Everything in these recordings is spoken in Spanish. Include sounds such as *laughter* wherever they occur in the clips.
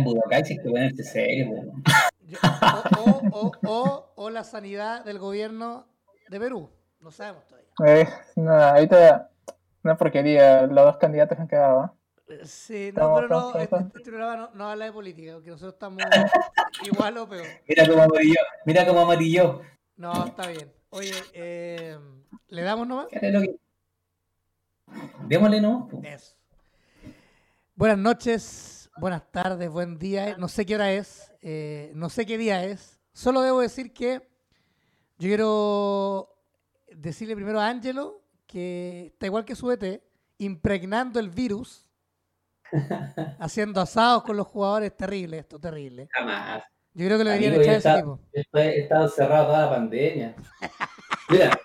en Budokai si es que ponerse serio. o, o, o, o, la sanidad del gobierno de Perú. No sabemos todavía. Eh, no, ahorita una porquería. Los dos candidatos han quedado. ¿eh? Sí, no, pero no, este, este, programa no, habla de política, porque nosotros estamos *laughs* igual o peor. Mira cómo amarillo, mira cómo amarillo. No, está bien. Oye, eh, ¿le damos nomás? Démosle nomás. Eso. Buenas noches, buenas tardes, buen día. No sé qué hora es, eh, no sé qué día es. Solo debo decir que yo quiero decirle primero a Angelo que está igual que su ET, impregnando el virus *laughs* haciendo asados con los jugadores, terrible esto, terrible. Jamás. Yo creo que lo deberían echar ese tipo. He estado cerrado toda la pandemia. Mira,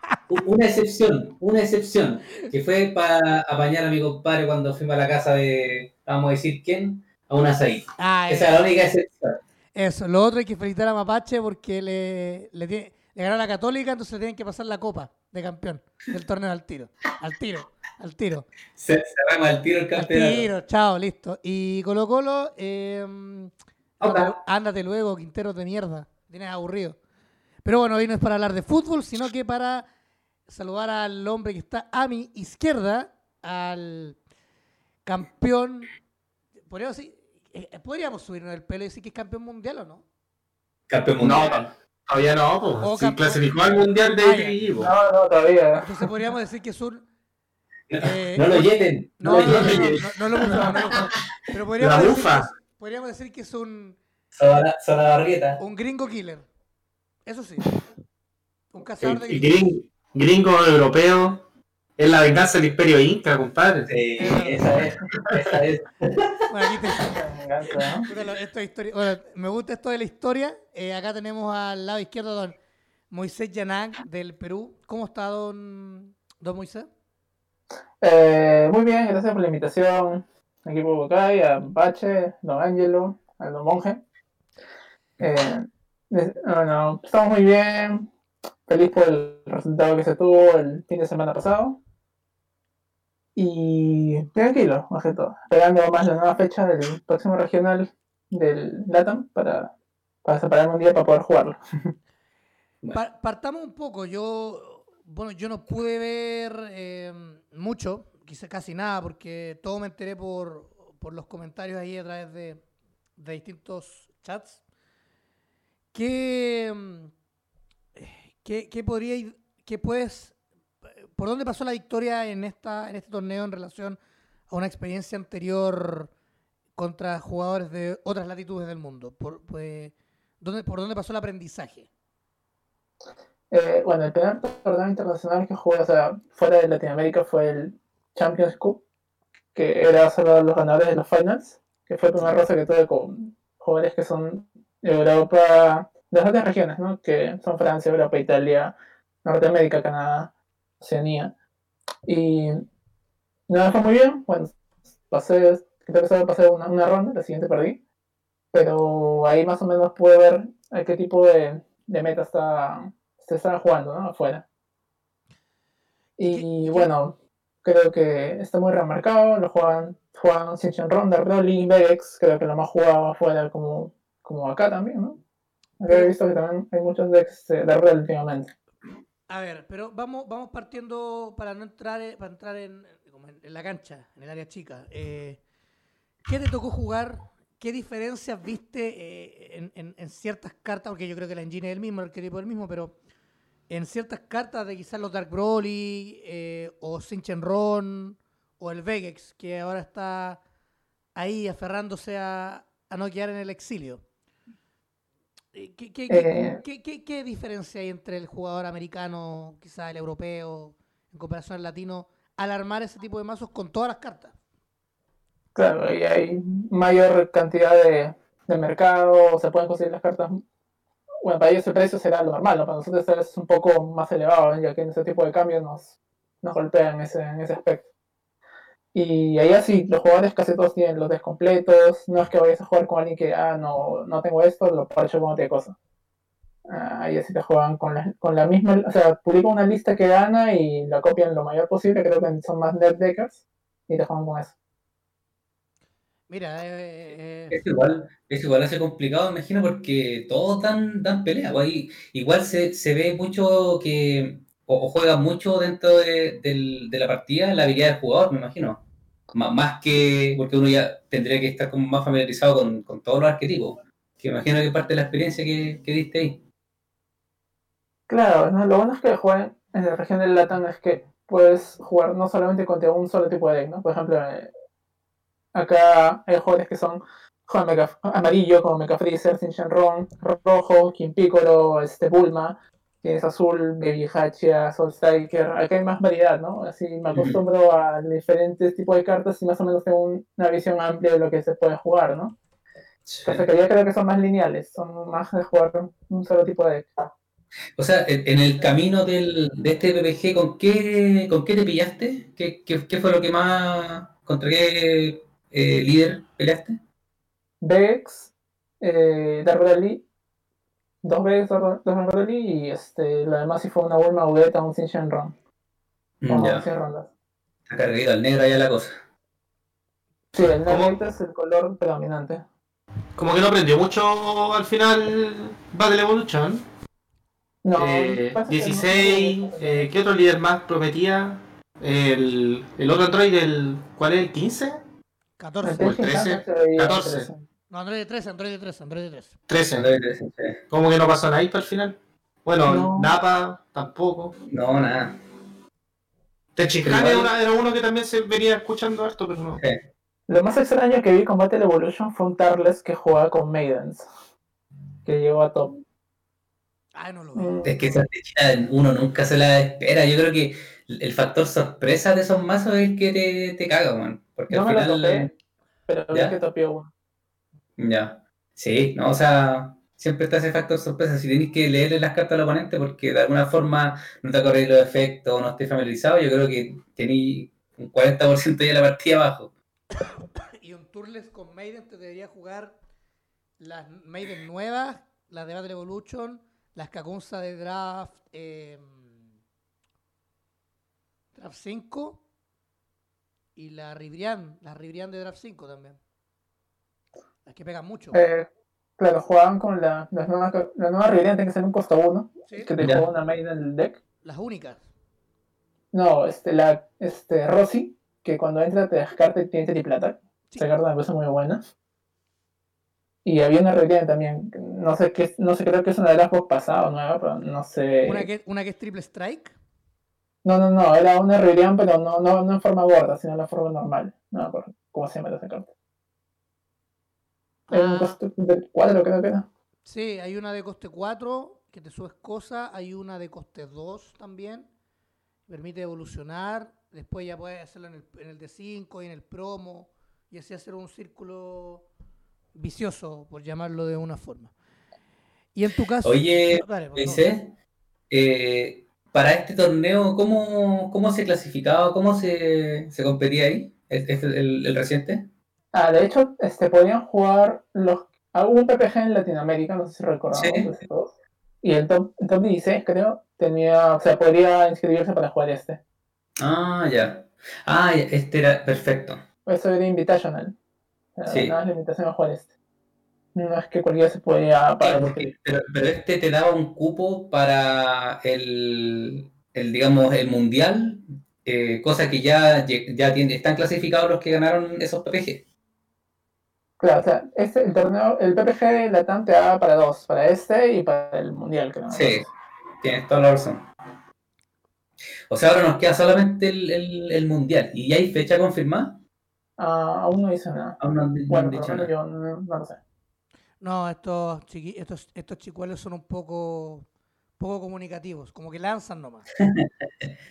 una excepción, una excepción, que fue para apañar a mi compadre cuando fuimos a la casa de, vamos a decir, ¿quién? Un azaí. Ah, Esa es la única excepción. Eso, lo otro hay que felicitar a Mapache porque le, le, le ganó a la Católica, entonces le tienen que pasar la copa de campeón del torneo al tiro. Al tiro, al tiro. Se, cerramos al tiro el campeonato. Al tiro, chao, listo. Y Colo Colo, eh, ándate, luego, Quintero de mierda. Tienes aburrido. Pero bueno, hoy no es para hablar de fútbol, sino que para saludar al hombre que está a mi izquierda, al campeón. Podríamos, decir, eh, ¿podríamos subirnos el pelo y decir que es campeón mundial o no? Campeón mundial. Todavía no, pues. Si clasificó al mundial de ah, No, no, todavía. Entonces podríamos decir que es un. no, eh, lo llenen. No, no, no, lo no, no, Pero podríamos La decir, podríamos decir que es un. Barrieta. Un gringo killer. Eso sí. Un cazador de gringo. Gringo europeo. Es la venganza del imperio inca, compadre. Sí, esa es. Esa es. Bueno, aquí te... *laughs* esto es. Bueno, me gusta esto de la historia. Eh, acá tenemos al lado izquierdo a don Moisés Yanag del Perú. ¿Cómo está don, don Moisés? Eh, muy bien, gracias por la invitación. Equipo Bocay, a Bache, don Ángelo, a don Monje. Eh, no, estamos muy bien. Feliz por el resultado que se tuvo el fin de semana pasado. Y tranquilo, más que todo. Esperando más la nueva fecha del próximo regional del LATAM para, para separarme un día para poder jugarlo. *laughs* partamos un poco. Yo, bueno, yo no pude ver eh, mucho, quizás casi nada, porque todo me enteré por, por los comentarios ahí a través de, de distintos chats. ¿Qué, qué, qué podría, qué puedes ¿Por dónde pasó la victoria en, esta, en este torneo en relación a una experiencia anterior contra jugadores de otras latitudes del mundo? ¿Por, pues, ¿dónde, ¿por dónde pasó el aprendizaje? Eh, bueno, el primer torneo internacional que jugué, o sea, fuera de Latinoamérica fue el Champions Cup, que era solo los ganadores de los finals, que fue el primer roce que tuve con jugadores que son de Europa, de las otras regiones, ¿no? Que son Francia, Europa, Italia, Norteamérica, Canadá. Oceanía. Y nada, fue muy bien. Bueno, pasé, que pasé una, una ronda, la siguiente perdí. Pero ahí más o menos pude ver a qué tipo de, de meta está, se está jugando, ¿no? Afuera. Y bueno, creo que está muy remarcado. Lo juegan, juegan Ronda, Ronda, Rolling, Vex, creo que lo más jugado afuera como, como acá también, ¿no? he visto que también hay muchos decks de Rol últimamente. A ver, pero vamos, vamos partiendo para no entrar, eh, para entrar en, la cancha, en el área chica. Eh, ¿Qué te tocó jugar? ¿Qué diferencias viste eh, en, ciertas cartas? Porque yo creo que la engine es el mismo, el arquetipo es el mismo, pero en ciertas cartas de quizás los Dark Broly o Sinchenron o el Vegex, que ahora está ahí aferrándose a, a no quedar en el exilio. Eh, ¿Qué, qué, diferencia hay entre el jugador americano, quizás el europeo, en comparación al latino, al armar ese tipo de mazos con todas las cartas? Claro, y hay mayor cantidad de, mercado, se pueden conseguir las cartas. Bueno, para ellos el precio será lo normal, para nosotros es un poco más elevado, ya que en ese tipo de cambios nos, nos golpean ese, en ese aspecto. Y ahí así, los jugadores casi todos tienen los descompletos. No es que vayas a jugar con alguien que, ah, no, no tengo esto, lo parcho con otra cosa. Ah, ahí así te juegan con la, con la misma, o sea, publican una lista que gana y la copian lo mayor posible, creo que son más net deckers, y te juegan con eso. Mira, eh, eh, Es igual, es igual hace complicado, me imagino, porque todos dan, dan pelea. pues, igual se, se ve mucho que, o, o juega mucho dentro de, del- de la partida la habilidad del jugador, me imagino. Má- Más que, porque uno ya tendría que estar como más familiarizado con, con todos los arquetipos. Que imagino que parte de la experiencia que, que diste ahí. Claro, ¿no? lo bueno es que juegan en la región del Latam es que puedes jugar no solamente contra un solo tipo de deck, ¿no? Por ejemplo, eh, acá hay jugadores que son juegan amarillo como Mecha Freezer, Sin Shenron, rojo, King Piccolo, este Bulma, tienes azul, Baby Hachia, Soul Striker, acá hay más variedad, ¿no? Así me acostumbro a diferentes tipos de cartas y más o menos tengo un- una visión amplia de lo que se puede jugar, ¿no? Pese que yo creo que son más lineales, son más de jugar un solo tipo de deck. O sea, en, el camino del, de este PPG, ¿con qué, con qué te pillaste? ¿Qué, qué, qué fue lo que más, contra qué eh, líder peleaste? Vex, eh, Dark Rally, dos Dark Dark Rally y este, lo demás sí fue una Bulma Ugeta, un Sin Shenron, Mm, Ya, 100 rondas. está cargado al negro allá la cosa. Sí, el negro es el color predominante. Como que no aprendió mucho al final Battle Evolution. No, Eh, pasa que no- 16, eh, ¿qué otro líder más prometía? El, el otro Android, el, ¿cuál es? ¿El 15? 14. El Tenshin Han 13, se veía 14. Interesante. No, Android 13, Android 13, Android 13. 13. Como que no pasó nada ahí para el final. Bueno, No. Napa tampoco. No, nada. Techihane Pero era, era uno que también se venía escuchando harto, pero no. Lo más extraño que vi con Battle Evolution fue un Tarles que jugaba con Maidens, que llegó a top. Ay, no lo vi. Mm, Es que esa fecha uno nunca se la espera. Yo creo que el factor sorpresa de esos mazos es el que te, te caga, man. Porque No al me lo final. topé, pero vi ¿Ya? que topió uno. Ya. Sí, no, o sea, siempre está ese factor sorpresa. Si tenéis que leerle las cartas al oponente porque de alguna forma no te acordáis los efectos no estés familiarizado, yo creo que tenéis un 40% ya la partida abajo. *coughs* Y un Turles con Maiden te debería jugar las Maiden nuevas, las de Battle Evolution, las Kakunsa de Draft, eh, Draft 5 y la Ribrian, la Ribrian de Draft 5 también. Las que pegan mucho. Eh, claro, jugaban con la, la nueva, la nueva Riviera, tiene que ser un costo 1, ¿sí? que te juega una Maiden en el deck. Las únicas. No, este, la, este, Rosy, que cuando entra te descarta y tiene triplata. Sí. Esa carta me parece muy buena. Y había una Riviera también, no sé qué, no sé, creo que es una de las box pasadas o nueva, pero no sé. Una que, una que es Triple Strike. No, no, no, era una Riviera, pero no, no, no en forma gorda, sino en la forma normal. No me acuerdo cómo se llama esa carta. Era un Ah. costo de 4, creo que era. Sí, hay una de coste 4 que te subes cosas, hay una de coste 2 también, permite evolucionar, después ya puedes hacerlo en el, en el de 5 y en el promo, y así hacer un círculo vicioso, por llamarlo de una forma. Y en tu caso... Oye, dale, pues, no. Eh, para este torneo, ¿cómo, cómo se clasificaba? ¿Cómo se, se competía ahí? ¿Es, es el, el reciente? Ah, de hecho, este, podían jugar los. ah, Hubo un PPG en Latinoamérica, no sé si recordamos. Sí. todos. Y el top, el top 16, creo, tenía. O sea, podría inscribirse para jugar este. Ah, ya. Ah, este era perfecto. Eso era Invitational. Sí. Nada más la invitación a jugar este. No es que cualquiera se podía pagar. porque- pero, pero este te daba un cupo para el, el digamos, el mundial, eh, cosa que ya, ya tiene- están clasificados los que ganaron esos PPG. Claro, o sea, este, el torneo, el PPG de Latam te daba para dos, para este y para el mundial, creo. Sí, tienes toda la razón. O sea, ahora nos queda solamente el, el- el mundial. ¿Y ya hay fecha confirmada? Ah, aún no hice nada. Aún no no Bueno, menos nada. yo no, no lo sé. No, estos, chiqui- estos, estos chicuelos son un poco, poco comunicativos, como que lanzan nomás. *laughs*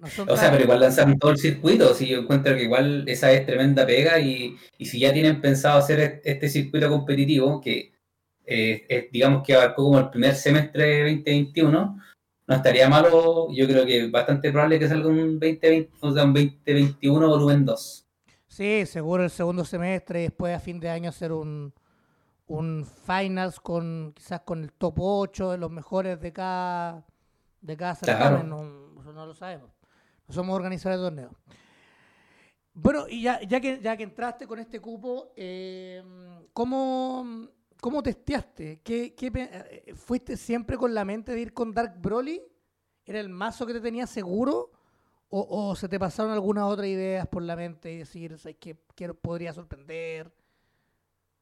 No O sea, pero igual lanzaron todo el circuito, si yo encuentro que igual esa es tremenda pega y, y si ya tienen pensado hacer est- este circuito competitivo, que eh, es, digamos que abarcó como el primer semestre de 2021, no estaría malo, yo creo que bastante probable que salga un 2020, o sea, un 2021 volumen 2. Sí, seguro el segundo semestre y después a fin de año hacer un, un finals con quizás con el top 8 de los mejores de cada de cada Claro. certamen, no, eso no lo sabemos. No somos organizadores de torneos. Bueno, y ya, ya, que, ya que entraste con este cupo, eh, ¿cómo, ¿cómo testeaste? ¿Qué, qué eh, ¿Fuiste siempre con la mente de ir con Dark Broly? ¿Era el mazo que te tenía seguro? ¿O, o se te pasaron algunas otras ideas por la mente y decir, ¿sabes qué? Quiero, podría sorprender?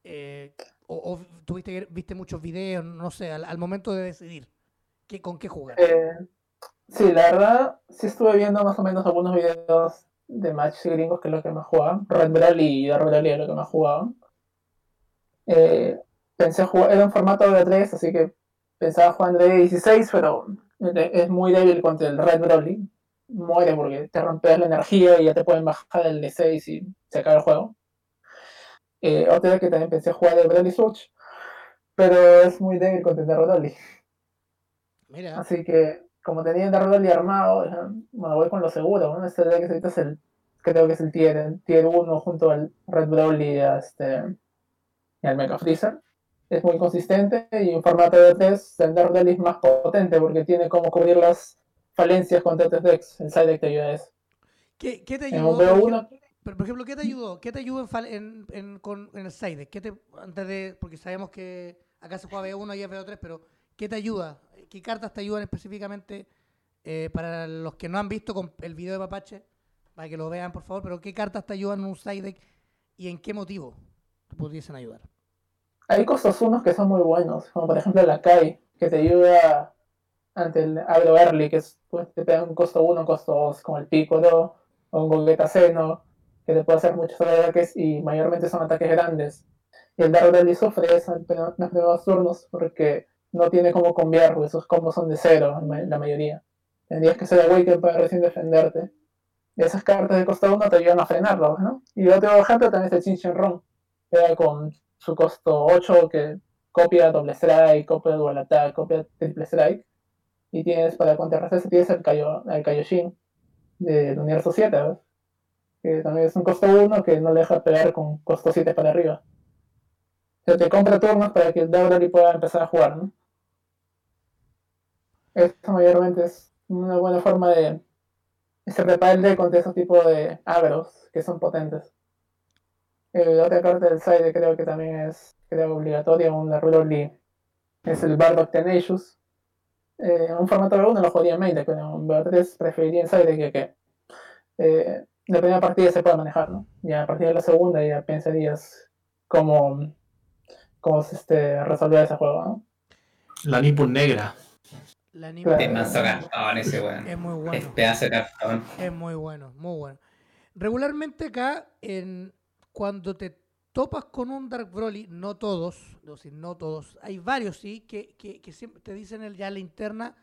Eh, o, o tuviste viste muchos videos, no sé, al, al momento de decidir qué, con qué jugar. Eh, sí, la verdad, sí estuve viendo más o menos algunos videos de matches gringos que es lo que más jugaban. Red Broly y Dark Broly es lo que más jugaban. Eh, pensé jugar, era un formato de 3, así que pensaba jugar de 16, pero es muy débil contra el Red Broly. Muere porque te rompes la energía y ya te pueden bajar el de 6 y se acaba el juego. Eh, otra vez que también pensé jugar el Broly Switch, pero es muy débil contra el Dark Broly. Mira, Así que, como tenía el Dark Broly armado, bueno, voy con lo seguro, ¿no? Este deck ahorita es el, creo que es el tier, tier 1 junto al Red Broly este, y al Mecha Freezer. Es muy consistente y en formato de 3 el Dark Broly es más potente porque tiene como cubrir las falencias contra otros decks. El side deck te ayuda a eso. ¿qué, qué te En ayudó? un BO1, ejemplo- Pero, por ejemplo, ¿qué te ayudó? ¿Qué te ayudó en, en, en- con, en el side? ¿Qué te, antes de, porque sabemos que acá se juega B1 y es B3, pero ¿qué te ayuda? ¿Qué cartas te ayudan específicamente eh, para los que no han visto con el video de Papache? Para que lo vean, por favor, pero ¿qué cartas te ayudan en un side deck y en qué motivo te pudiesen ayudar? Hay costos unos que son muy buenos, como por ejemplo la Kai, que te ayuda ante el agro early, que es, pues, te pega un costo 1, un costo 2, como el Piccolo o un Gogeta Seno, que te puede hacer muchos ataques y mayormente son ataques grandes. Y el Dark Broly sufre eso en los turnos porque no tiene cómo cambiar, porque sus combos son de cero, la mayoría. Tendrías que ser Awaken para recién defenderte. Y esas cartas de costo 1 te ayudan a frenarlos, ¿no? Y otro ejemplo también es el Chinchin Ron, que con su costo 8 que copia doble strike, copia dual attack, copia triple strike. Y tienes para contrarrestar tienes el, Kaio, el Kaioshin del universo 7, ¿ves? Que también es un costo 1 que no le deja pegar con costo 7 para arriba. Se te compra turnos para que el Dowdally pueda empezar a jugar, ¿no? Esto mayormente es una buena forma de se prepara el contra esos tipos de agros que son potentes. Eh, la otra carta del side creo que también es creo, obligatoria, un Broly es el Bardock Tenacious. Eh, en un formato de 1 lo jugaría en main deck, pero en BO3 preferiría en side que, que eh, la primera partida se pueda manejar, ¿no? Ya a partir de la segunda ya pensarías cómo, cómo se, este, resolver ese juego, ¿no? La Nippon negra. La anime Claro. Es cartón ese weón. es muy Es bueno. pedazo de cartón. Es muy bueno, muy bueno. Regularmente acá, en, cuando te topas con un Dark Broly, no todos, no, sí, no todos, hay varios sí, que, que, que siempre te dicen el, ya en la interna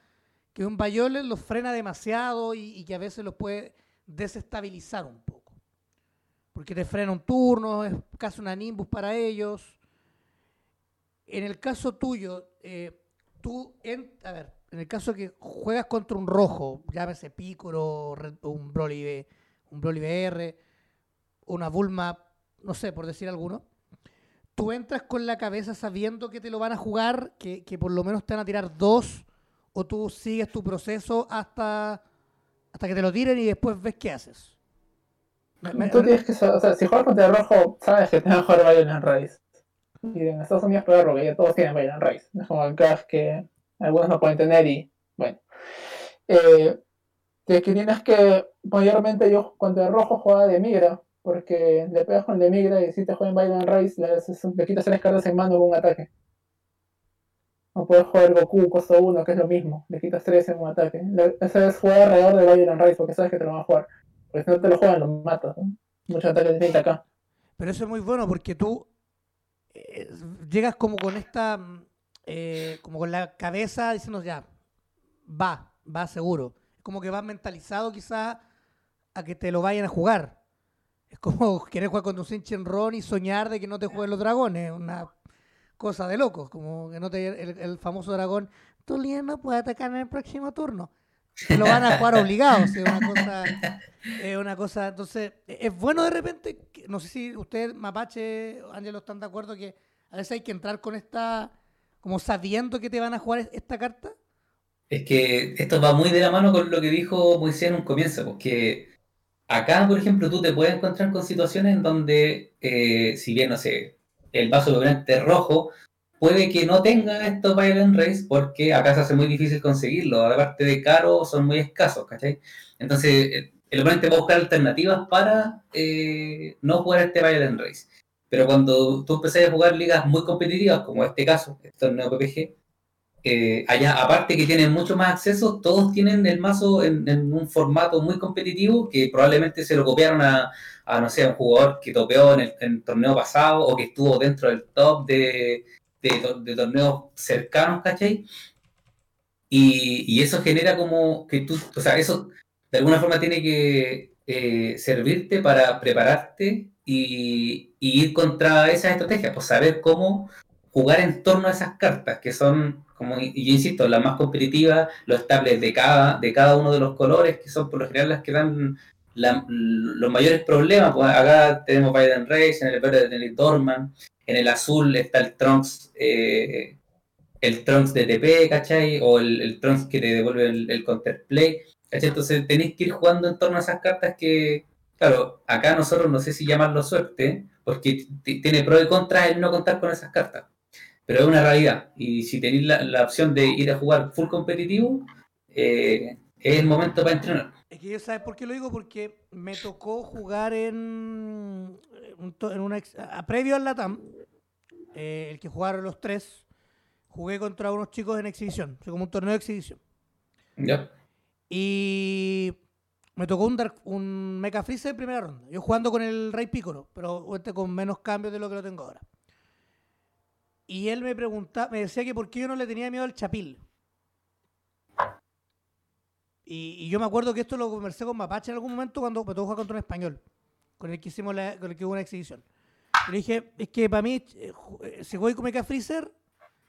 que un Bayolet los frena demasiado y, y que a veces los puede desestabilizar un poco. Porque te frena un turno, es casi una Nimbus para ellos. En el caso tuyo, eh, tú, en, a ver, en el caso que juegas contra un rojo, llámese Picoro, un Broly, un Broly BR, una Bulma, no sé, por decir alguno, tú entras con la cabeza sabiendo que te lo van a jugar, que, que por lo menos te van a tirar dos, o tú sigues tu proceso hasta, hasta que te lo tiren y después ves qué haces. Tú tienes que saber, o sea, si juegas contra el rojo, sabes que te van a jugar Violent Race. Y en Estados Unidos peor porque ya todos tienen Violent. No es como el Crash que algunos no pueden tener y bueno. Eh, que, que tienes que, mayormente yo contra el rojo jugaba de migra, porque le pegas con el de migra y si te juegan Violent Race, le, le quitas tres cartas en mano con un ataque. O puedes jugar Goku costo 1, que es lo mismo, le quitas tres en un ataque. Esa es jugar alrededor de Violent Race, porque sabes que te lo van a jugar. Porque si no te lo juegan, lo matas. ¿no? Muchos ataques de 30 acá. Pero eso es muy bueno porque tú eh, llegas como con esta, eh, como con la cabeza diciendo ya, va, va seguro. Es como que vas mentalizado quizás a que te lo vayan a jugar. Es como *laughs* querer jugar con un Sinchen Ron y soñar de que no te jueguen los dragones. Una cosa de locos, como que no te, el, famoso dragón, tu líder no puede atacar en el próximo turno. Lo van a jugar obligado, es una cosa, es una cosa, entonces, e- es bueno de repente, no sé si usted, Mapache, Ángelo, están de acuerdo que a veces hay que entrar con esta, como sabiendo que te van a jugar es- esta carta. Es que esto va muy de la mano con lo que dijo Moisés en un comienzo, porque acá, por ejemplo, tú te puedes encontrar con situaciones en donde, eh, si bien, no sé, el vaso es rojo, puede que no tenga estos Violent Race porque acá se hace muy difícil conseguirlo. Aparte de caro, son muy escasos, ¿cachai? Entonces, eh, el oponente va a buscar alternativas para eh, no jugar este Violent Race. Pero cuando tú empezás a jugar ligas muy competitivas, como este caso, el torneo PPG, eh, allá, aparte que tienen mucho más acceso, todos tienen el mazo en, un formato muy competitivo que probablemente se lo copiaron a, no sé, a un jugador que topeó en el, torneo pasado o que estuvo dentro del top de, de, torneos cercanos, ¿cachai? Y, y, eso genera como que tú, o sea, eso de alguna forma tiene que eh, servirte para prepararte y, ir contra esas estrategias, pues saber cómo jugar en torno a esas cartas, que son, como yo insisto, las más competitivas, los estables de cada, de cada uno de los colores, que son por lo general las que dan los mayores problemas. Pues acá tenemos Biden Race, en el verde tenemos Dorman, en el azul está el Trunks, eh, el Trunks de TP, ¿cachai? O el, Trunks que te devuelve el, el counterplay. Entonces tenéis que ir jugando en torno a esas cartas que, claro, acá nosotros no sé si llamarlo suerte, porque tiene pro y contra el no contar con esas cartas. Pero es una realidad. Y si tenéis la, opción de ir a jugar full competitivo, eh, es el momento para entrenar. Es que ¿sabes por qué lo digo? Porque me tocó jugar en, en una a, previo al Latam, eh, el que jugaron los tres, jugué contra unos chicos en exhibición, o como un torneo de exhibición. Ya. Y me tocó un, un Mecha Freezer de primera ronda. Yo jugando con el Rey Piccolo, pero este con menos cambios de lo que lo tengo ahora. Y él me preguntaba, me decía que por qué yo no le tenía miedo al Chapil. Y, yo me acuerdo que esto lo conversé con Mapache en algún momento cuando me tocó jugar contra un español, con el que hicimos la, con el que hubo una exhibición. Le dije, es que para mí, eh, eh, si voy con Mecha Freezer,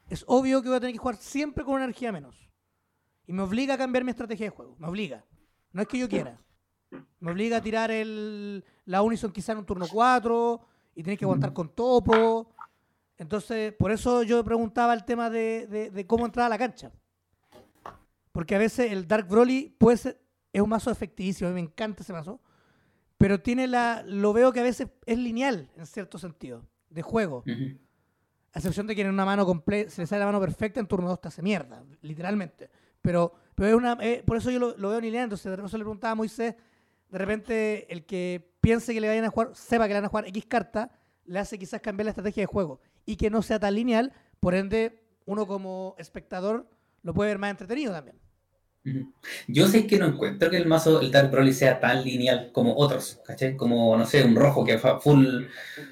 es obvio que voy a tener que jugar siempre con una energía menos. Y me obliga a cambiar mi estrategia de juego. Me obliga. No es que yo quiera. Me obliga a tirar el, la Unison quizá en un turno 4 y tener que aguantar con topo. Entonces, por eso yo preguntaba el tema de, cómo entrar a la cancha. Porque a veces el Dark Broly puede ser, es un mazo efectivísimo, a mí me encanta ese mazo, pero tiene la, lo veo que a veces es lineal en cierto sentido, de juego. A excepción de que en una mano completa, se le sale la mano perfecta, en turno 2 te hace mierda, literalmente. Pero, pero es una, eh, por eso yo lo, veo ni entonces de repente le preguntaba a Moisés, de repente el que piense que le vayan a jugar, sepa que le van a jugar X carta, le hace quizás cambiar la estrategia de juego y que no sea tan lineal, por ende uno como espectador lo puede ver más entretenido también. Yo sé que no encuentro que el mazo, el Dark Broly sea tan lineal como otros, ¿cachai? Como, no sé, un rojo que va full,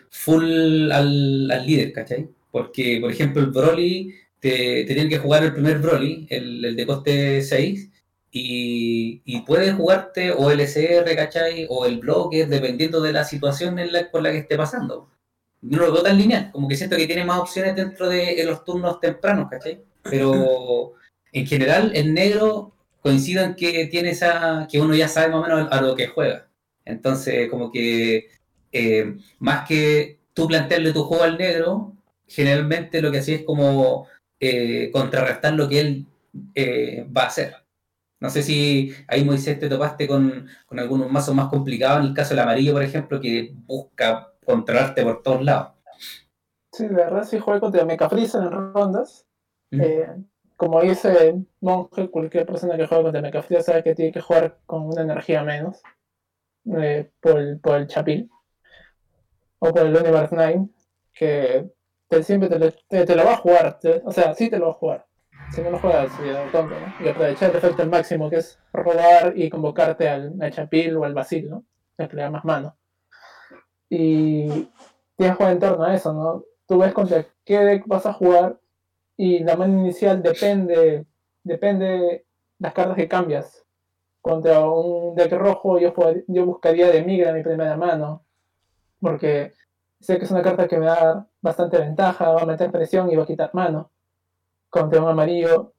full al, al líder, ¿cachai? Porque, por ejemplo, el Broly te, te que jugar el primer Broly, el, de coste 6, y, y, puedes jugarte o el SR, ¿cachai? O el bloque, dependiendo de la situación en la, por la que esté pasando. No lo veo tan lineal, como que siento que tiene más opciones dentro de los turnos tempranos, ¿cachai? Pero en general, el negro coincido en que tiene esa, que uno ya sabe más o menos a lo que juega. Entonces, como que eh, más que tú plantearle tu juego al negro, generalmente lo que hacía es como eh, contrarrestar lo que él eh, va a hacer. No sé si ahí Moisés te topaste con, algunos mazos más complicados, en el caso del amarillo, por ejemplo, que busca controlarte por todos lados. Sí, la verdad sí jugué contra Mecha en rondas. Eh, como dice Monje, cualquier persona que juega contra Mecha Freezer sabe que tiene que jugar con una energía menos por, el, por el Chapil o por el Universe 9, que siempre te lo, va a jugar. o sea, sí te lo va a jugar. Si no lo juegas, tonto, ¿no? Y aprovechar el efecto al máximo, que es robar y convocarte al, Chapil o al Basil, ¿no? Da más mano. Y tienes que jugar en torno a eso, ¿no? Tú ves contra qué deck vas a jugar y la mano inicial depende, depende las cartas que cambias. Contra un deck rojo yo, yo buscaría de migra mi primera mano, porque sé que es una carta que me va a dar bastante ventaja, va a meter presión y va a quitar mano. Contra un amarillo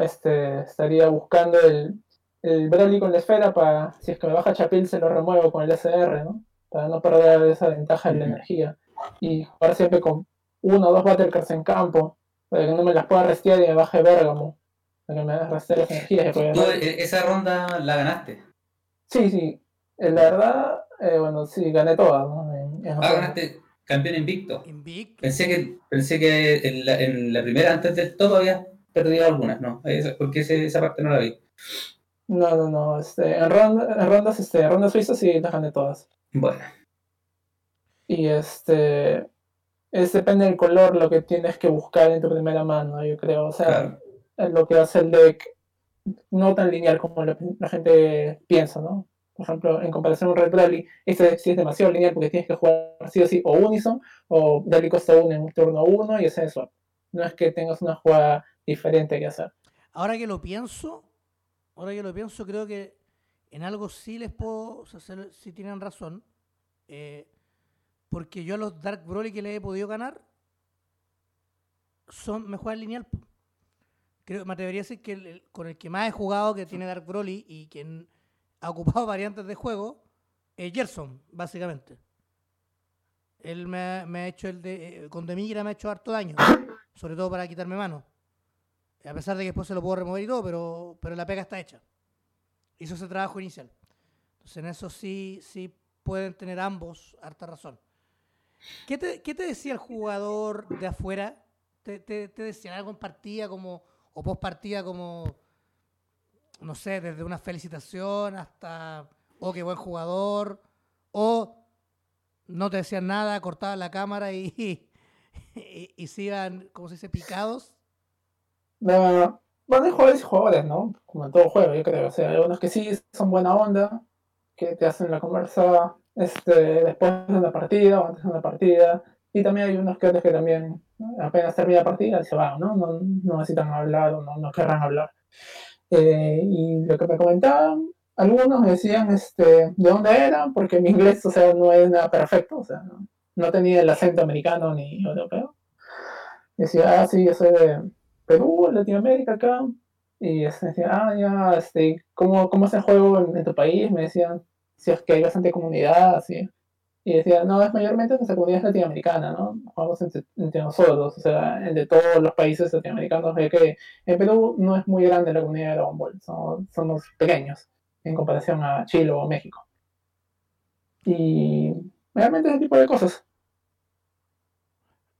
este, estaría buscando el, el Broly con la esfera para, si es que me baja Chapil, se lo remuevo con el SR, ¿no? Para no perder esa ventaja en la energía. Y jugar siempre con uno o dos Battlecars en campo, para que no me las pueda restear y me baje Bergamo. Para que me reste esa energía. ¿Tú, esa ronda la ganaste? Sí, sí. Eh, La verdad, eh, bueno, sí, gané todas, ¿no? En, en Ah, ganaste campeón invicto. Invicto. Pensé que, pensé que en, la, en la primera, antes del todo, había perdido algunas, ¿no? Esa- porque ese- esa parte no la vi. No, no, no. Este, en, ronda- en rondas, este, en rondas suizas sí las gané todas. Bueno, Y este. Es depende del color lo que tienes que buscar en tu primera mano, yo creo. O sea, claro. es lo que hace el deck no tan lineal como la, la gente piensa, ¿no? Por ejemplo, en comparación con Red Rally, este deck sí es demasiado lineal porque tienes que jugar sí o sí o Unison o Rally costa 1 en un turno 1 y hacer swap. No es que tengas una jugada diferente que hacer. Ahora que lo pienso, ahora que lo pienso, creo que en algo sí les puedo, o sea, se- sí tienen razón. eh, porque yo a los Dark Broly que le he podido ganar son me juegan lineal. Creo, me atrevería a decir que con el que más he jugado que tiene Dark Broly y quien ha ocupado *laughs* variantes de juego es Gerson, básicamente. Él me ha hecho el de. eh, con Demigra me ha hecho harto daño. *coughs* Sobre todo para quitarme mano. A pesar de que después se lo puedo remover y todo, pero, pero la pega está hecha. Hizo ese trabajo inicial. Entonces en eso sí, sí pueden tener ambos harta razón. ¿Qué te, decía el jugador de afuera? ¿Te, te, decían algo en partida como, o post partida como, no sé, desde una felicitación hasta, oh, qué buen jugador, o no te decían nada, cortaban la cámara y, *laughs* y, se iban, como se dice, picados? No, bueno, hay jugadores y jugadores, ¿no? Como en todo juego, yo creo. O sea, hay unos que sí son buena onda, que te hacen la conversa este, después de una partida o antes de una partida. Y también hay unos que otros que también apenas termina la partida se van, ¿no? No, no necesitan hablar o no, no querrán hablar. Eh, y lo que me comentaban, algunos decían este, de dónde eran, porque mi inglés, o sea, no nada perfecto, o sea, no, no tenía el acento americano ni europeo. Decía, ah, sí, yo soy de Perú, Latinoamérica acá. Y decía, ah, ya, este, ¿cómo, cómo es el juego en, en tu país? Me decían, si es que hay bastante comunidad, así. Y decía, no, es mayormente nuestra comunidad es latinoamericana, ¿no? Jugamos entre, entre nosotros, o sea, de todos los países latinoamericanos, ve que en Perú no es muy grande la comunidad de Dragon Ball, somos, somos pequeños en comparación a Chile o México. Y realmente ese tipo de cosas.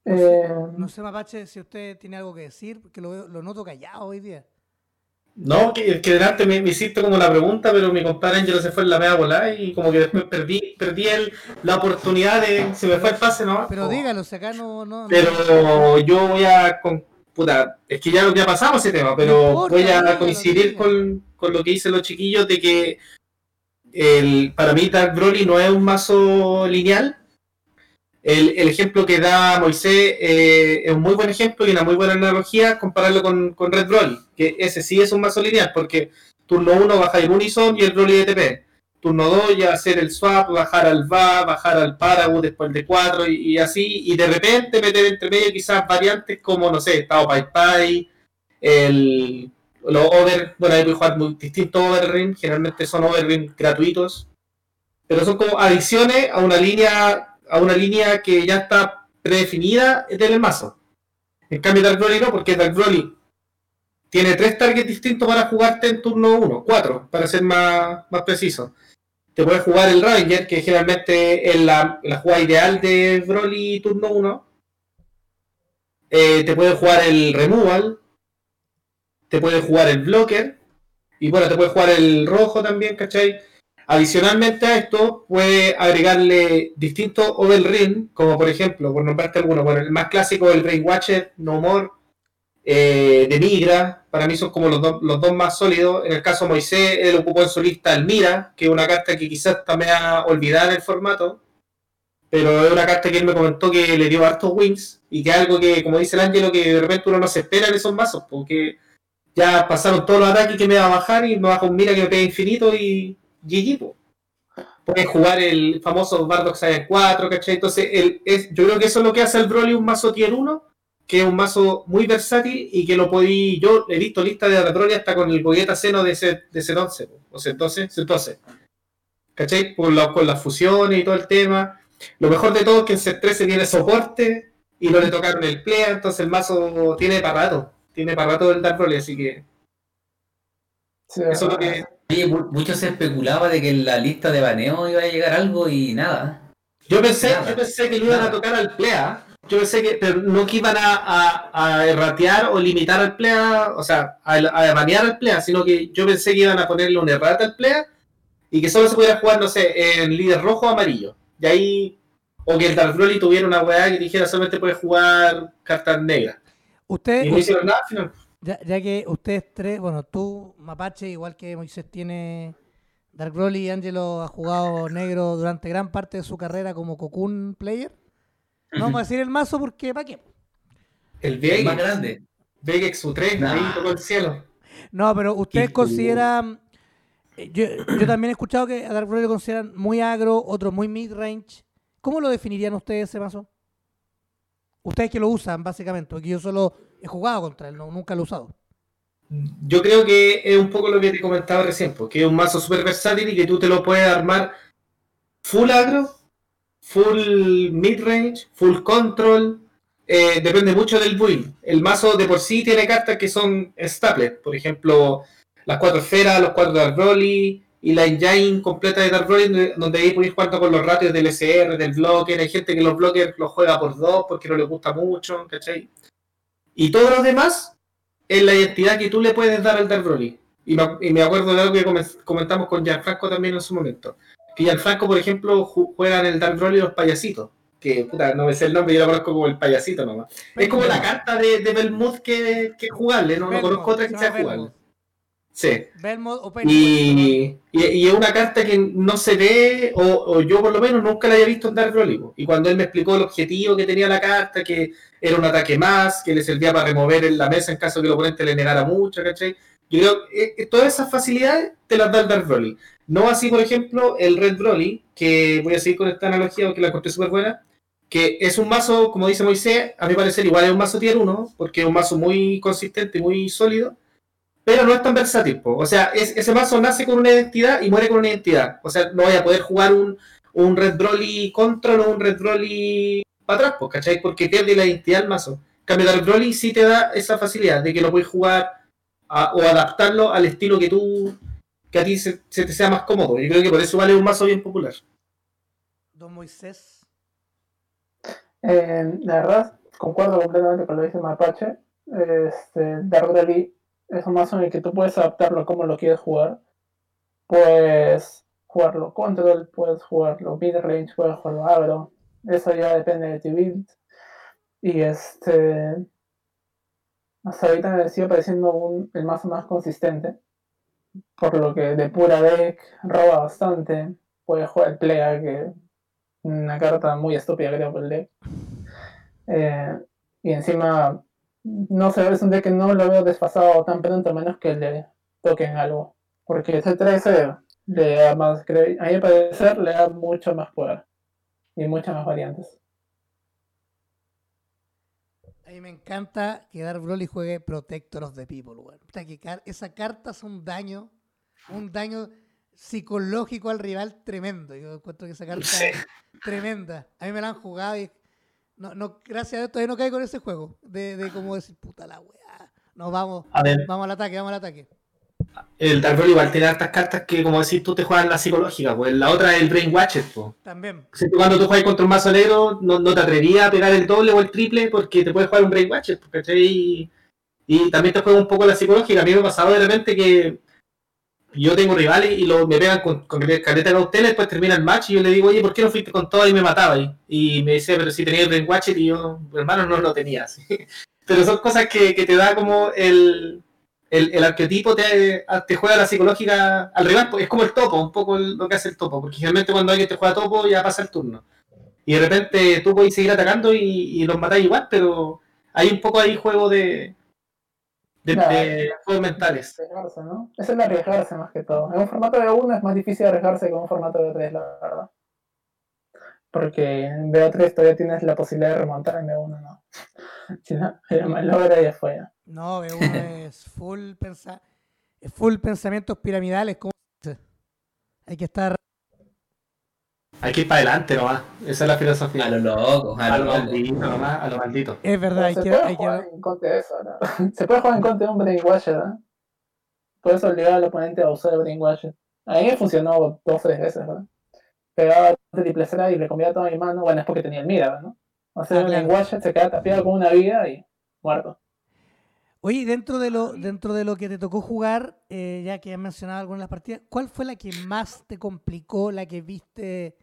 No sé, Eh, no sé, Mapache, si usted tiene algo que decir, porque lo, lo noto callado hoy día. No, que, que delante me, me hiciste como la pregunta, pero mi compadre Angelo se fue en la media volada y como que después perdí, perdí el, la oportunidad de. Se me fue el pase, ¿no? Pero dígalo, si acá no... no, Pero yo voy a. Con, puta, es que ya, ya pasamos ese tema, pero importa, voy a dígalo, coincidir dígalo. con, con lo que dicen los chiquillos de que el, para mí Dark Broly no es un mazo lineal. El, el ejemplo que da Moisés eh, es un muy buen ejemplo y una muy buena analogía compararlo con, con Red Broly, que ese sí es un mazo lineal, porque turno 1 baja el Unison y el Broly de TP. Turno 2 ya hacer el swap, bajar al VA, bajar al Paragu después de 4 y, así, y de repente meter entre medio quizás variantes como, no sé, Tao Pai Pai, el, los over, bueno, ahí puedes jugar muy distintos overrim, generalmente son overrim gratuitos, pero son como adiciones a una línea a una línea que ya está predefinida en el mazo. En cambio Dark Broly no, porque Dark Broly tiene tres targets distintos para jugarte en turno 1, cuatro, para ser más, más preciso. Te puedes jugar el Ranger, que generalmente es la, la jugada ideal de Broly turno 1. Eh, te puedes jugar el Removal. Te puedes jugar el Blocker. Y bueno, te puedes jugar el rojo también, ¿cachai? Adicionalmente a esto, puede agregarle distintos overrim, como por ejemplo, por nombrarte alguno, bueno, el más clásico, el Brainwatcher, No More, eh, de Migra, para mí son como los, dos- los dos más sólidos. En el caso de Moisés, él ocupó en su lista el Mira, que es una carta que quizás está media olvidada en el formato, pero es una carta que él me comentó que le dio hartos wins y que es algo que, como dice el Ángelo, que de repente uno no se espera en esos mazos, porque ya pasaron todos los ataques que me va a bajar y me baja un Mira que me pega infinito y GG, po. Puedes jugar el famoso Bardock Saiyan 4, ¿cachai? Entonces, el, es, yo creo que eso es lo que hace al Broly un mazo tier 1, que es un mazo muy versátil y que lo podí. Yo he visto listas de Broly hasta con el Gogeta Seno de ese, de ese 11, po. o sea, entonces, entonces, ¿cachai? Por la- con las fusiones y todo el tema. Lo mejor de todo es que en set 13 tiene soporte y no le tocaron el play, entonces el mazo tiene para rato. Tiene para rato el Dark Broly, así que sí, eso es lo que, Oye, mu- mucho se especulaba de que en la lista de baneo iba a llegar algo y nada. Yo pensé, Nada. yo pensé que lo iban a tocar al plea. Yo pensé que, pero no que iban a, a, a erratear o limitar al plea, o sea, a, a banear al plea, sino que yo pensé que iban a ponerle un errata al plea y que solo se pudiera jugar, no sé, en líder rojo o amarillo. Y ahí, o que el Dark Broly tuviera una weá que dijera solamente puedes jugar cartas negras. Usted, Y no hicieron nada al final. Ya, ya que ustedes tres, bueno, tú, Mapache, igual que Moisés tiene Dark Broly y Angelo ha jugado negro durante gran parte de su carrera como Cocoon player. No vamos a decir el mazo porque ¿para qué? El El más Vegex, grande. Vegex U3, Nah. ahí tocó el cielo. No, pero ustedes consideran. eh, Yo, yo también he escuchado que a Dark Broly lo consideran muy agro, otros muy mid-range. ¿Cómo lo definirían ustedes ese mazo? Ustedes que lo usan, básicamente, porque yo solo he jugado contra él, no, nunca lo he usado. Yo creo que es un poco lo que te comentaba recién, porque es un mazo súper versátil y que tú te lo puedes armar full agro, full midrange, full control, eh, depende mucho del build. El mazo de por sí tiene cartas que son staples, por ejemplo, las cuatro esferas, los cuatro Dark Broly y la engine completa de donde- donde ahí podéis jugar con los ratios del SR, del blocker. Hay gente que los blockers los juega por dos porque no les gusta mucho, ¿cachai? Y todos los demás es la identidad que tú le puedes dar al Dark Broly. Y me, acuerdo de algo que comen- comentamos con Gianfranco también en su momento. Que Gianfranco, por ejemplo, ju- juega en el Dark Broly los payasitos. Que, puta, no me sé el nombre, yo lo conozco como el payasito nomás. Es como la carta de, de que, que es jugable, no, no conozco otra que sea jugable. Sí. Belmont o Pennywise, Y, y, y es una carta que no se ve, o, o yo por lo menos nunca la había visto en Dark Broly. po. Y cuando él me explicó el objetivo que tenía la carta, que era un ataque más, que le servía para remover en la mesa en caso que el oponente le negara mucho, ¿cachai? Yo creo que eh, todas esas facilidades te las da el Dark Broly. No así, por ejemplo, el Red Broly, que voy a seguir con esta analogía porque la encontré súper buena, que es un mazo, como dice Moisés, a mi parecer igual es un mazo tier 1, porque es un mazo muy consistente, muy sólido, pero no es tan versátil. po. O sea, es- ese mazo nace con una identidad y muere con una identidad. O sea, no voy a poder jugar un, un Red Broly Control o un Red Broly para atrás, po, ¿cachai? Porque pierde la identidad del mazo. En cambio, Dark Broly sí te da esa facilidad de que lo puedes jugar a- o adaptarlo al estilo que tú, que a ti se, se te sea más cómodo. Yo creo que por eso vale un mazo bien popular. Don Moisés. Eh, la verdad, concuerdo completamente con lo que dice Mapache. Este, Dark Broly es un mazo en el que tú puedes adaptarlo como lo quieres jugar. Puedes jugarlo control, puedes jugarlo mid-range, puedes jugarlo agro. Eso ya depende de tu build. Y este. Hasta ahorita me sigue pareciendo un, el mazo más consistente. Por lo que de pura deck roba bastante. Puede jugar el Plea, que una carta muy estúpida creo por el deck. Eh, y encima, no sé, es un deck que no lo veo desfasado tan pronto, a menos que le toquen algo. Porque ese 13 le da más, creo, a mi parecer, le da mucho más poder. Y muchas más variantes. A mí me encanta que Dark Broly juegue Protector of the People, weón. Puta, que car- esa carta es un daño, un daño psicológico al rival tremendo. Yo encuentro que esa carta Sí. es tremenda. A mí me la han jugado y no, no, gracias a Dios todavía no caigo en ese juego. De, de como decir, puta la weá. No, vamos, A ver, vamos al ataque, vamos al ataque. el Dark igual tiene hartas cartas que, como decís tú, te juegan la psicológica. Pues la otra es el Brain Watcher, pues. También. Cuando tú juegas contra un mazo negro, no, no te atrevías a pegar el doble o el triple porque te puedes jugar un Brain Watcher, ¿cachai? Y, y también te juega un poco la psicológica. A mí me ha pasado de repente que yo tengo rivales y lo, me pegan con, con caleta cautela, después termina el match y yo le digo, oye, ¿por qué no fuiste con todo y me mataba? Y, y me dice, pero si tenía el Brain Watcher y yo, hermano, no lo tenía. *laughs* ¿sí? Pero son cosas que, que te da como el, el, el arquetipo, te, te juega la psicológica al rival, pues, es como el topo, un poco lo que hace el topo, porque generalmente cuando alguien te juega topo ya pasa el turno. Y de repente tú puedes seguir atacando y, y los matáis igual, pero hay un poco ahí juego de, de, Claro. de juegos mentales. Arriesgarse, ¿no? Es el arriesgarse más que todo. En un formato de 1 es más difícil arriesgarse que en un formato de 3, la verdad. Porque en BO3 todavía tienes la posibilidad de remontar en B1, ¿no? *laughs* Si no, el malogra y afuera. No, B1 es full, pensa es full pensamientos piramidales. dice. Hay que estar Hay que ir para adelante nomás, esa es la filosofía. A lo loco, a A lo lo loco. maldito nomás, a lo maldito. Es verdad, hay se que, puede hay que- jugar en contra de eso, ¿no? *laughs* Se puede jugar en contra de un Brain Watcher, ¿no? puedes obligar al oponente a usar el Brainwash. A mí me funcionó dos o tres veces, ¿verdad? Pegaba triple strike y le comía toda mi mano, bueno, es porque tenía el mira, ¿no? O sea, Ah, el claro. Brainwash se queda tapiado con una vida y muerto. Oye, dentro de lo, dentro de lo que te tocó jugar, eh, ya que has mencionado algunas de las partidas, ¿cuál fue la que más te complicó, la que viste,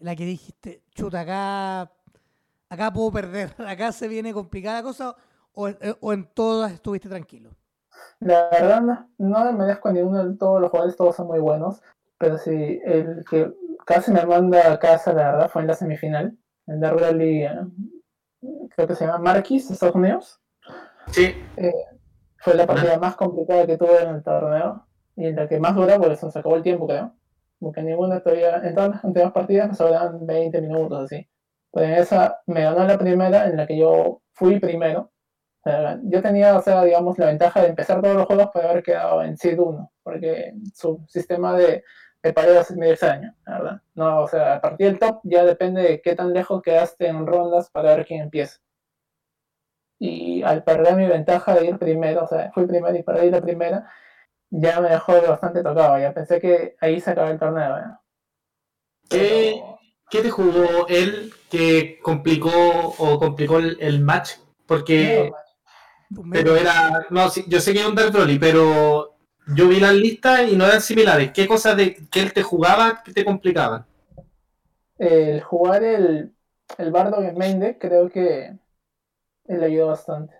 la que dijiste, chuta, acá, acá puedo perder, *laughs* acá se viene complicada la cosa, o, eh, o en todas estuviste tranquilo? La verdad, no, no me merezco a ninguno de todos los jugadores, todos son muy buenos. Pero sí, el que casi me manda a casa, la verdad, fue en la semifinal. En Dark Rally, eh, creo que se llama Marquis, de Estados Unidos. Sí, Fue la partida más complicada que tuve en el torneo. Y la que más dura, por eso se acabó el tiempo, creo. Porque ninguna todavía, en todas las anteriores partidas me sobraban 20 minutos así. Pero en esa me ganó la primera, en la que yo fui primero. Yo tenía, o sea, digamos, la ventaja de empezar todos los juegos para haber quedado en Seed 1, porque su sistema de, de paredes es medio extraño, verdad. No, o sea, a partir del top ya depende de qué tan lejos quedaste en rondas para ver quién empieza. Y al perder mi ventaja de ir primero, o sea, fui primero y perdí la primera, ya me dejó bastante tocado, ya pensé que ahí se acabó el torneo. ¿eh? ¿Qué, Pero- qué te jugó él que complicó o complicó el, el match? Porque, pero era, no, sí, yo sé que es un Dark Broly, pero yo vi las listas y no eran similares. ¿Qué cosas de que él te jugaba que te complicaban? el jugar el, el bardo en main deck creo que le ayudó bastante.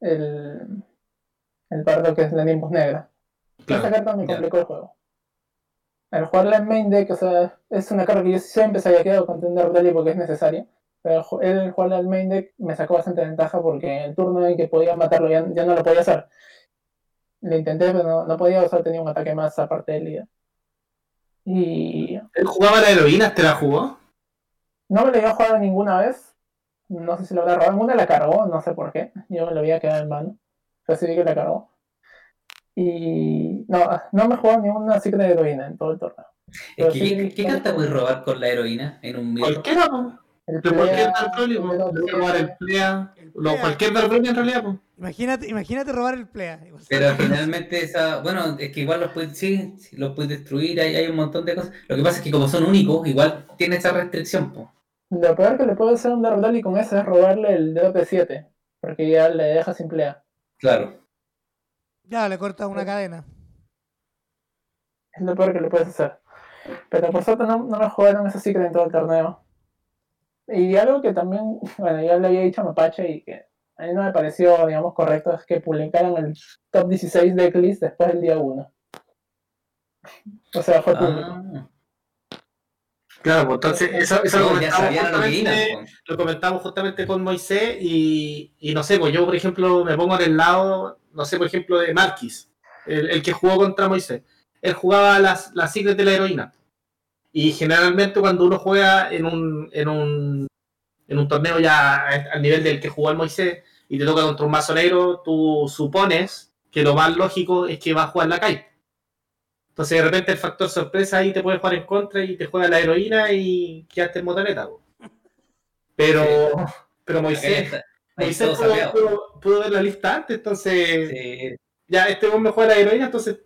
El, el bardo que es la Nimbus Negra. Esa carta me ya. complicó el juego. Al jugarla en main deck, o sea, es una carta que yo siempre se había quedado con Tender Rally porque es necesaria. Pero él jugarla al main deck me sacó bastante ventaja porque el turno en que podía matarlo ya, ya no lo podía hacer. Le intenté, pero no, no podía, o sea, tenía un ataque más aparte del líder. Y Él jugaba la heroína, ¿te la jugó? No me lo había jugado ninguna vez. No sé si lo habrá robado. Ninguna la cargó, no sé por qué. Yo me lo había quedado en mano. Pero sí vi que la cargó. Y no, no me he jugado ninguna ciclo de heroína en todo el torneo. Es que, sí, ¿qué, carta puedes robar con la heroína en un mirror? Cualquiera, po. El De cualquier Plea, Dark el Puede robar el Plea, Plea, lo- Plea. cualquier Dark en realidad, po. Imagínate, imagínate robar el plea. Pero finalmente esa, bueno, es que igual los puedes, sí, los puedes destruir, hay, hay un montón de cosas. Lo que pasa es que como son únicos, igual tiene esa restricción, po. Lo peor que le puedo hacer a un Dark con ese es robarle el DP7. Porque ya le deja sin plea. Claro. Ya, le cortas una cadena. Es lo peor que le puedes hacer. Pero por suerte no, no me jugaron ese secret en todo el torneo. Y algo que también, *laughs* bueno, ya le había dicho a Mapache y que a mí no me pareció, digamos, correcto es que publicaran el top 16 de Eclipse después del día 1. O sea, fue público. Ah, Claro, pues entonces eso, eso lo, no, comentamos justamente, po. lo comentamos justamente con Moisés y, y no sé, pues yo por ejemplo me pongo en el lado, no sé, por ejemplo de Marquis, el, el que jugó contra Moisés. Él jugaba las, las secret de la heroína. Y generalmente cuando uno juega en un, en un, en un torneo ya al nivel del que jugó el Moisés y te toca contra un mazo negro, tú supones que lo más lógico es que va a jugar la Kai. Entonces de repente el factor sorpresa ahí te puede jugar en contra y te juega la heroína y quedaste en motoneta. Pero, pero Moisés, Moisés pudo, pudo- pudo ver la lista antes, entonces Sí, ya este hombre juega la heroína, entonces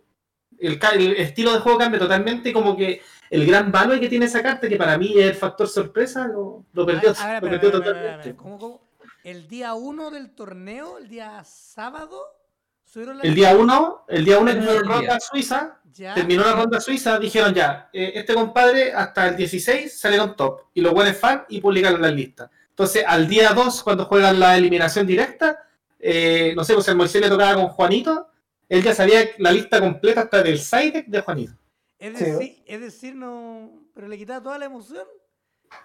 el, el estilo de juego cambia totalmente, como que el gran valor que tiene esa carta, que para mí es el factor sorpresa, lo, lo perdió, A ver, a ver, lo espera, perdió totalmente. espera. ¿Cómo, cómo? El día 1 del torneo, el día sábado, El día 1, el día 1 El terminó la ronda suiza, Ya. terminó la ronda suiza, dijeron ya, eh, este compadre hasta el 16 salieron top, y los buenos fan y publicaron la lista. Entonces, al día 2, cuando juegan la eliminación directa, eh, no sé, pues el Moisés le tocaba con Juanito, él ya sabía la lista completa hasta del side de Juanito. Es Sí. decir, es decir, no. Pero le quitaba toda la emoción.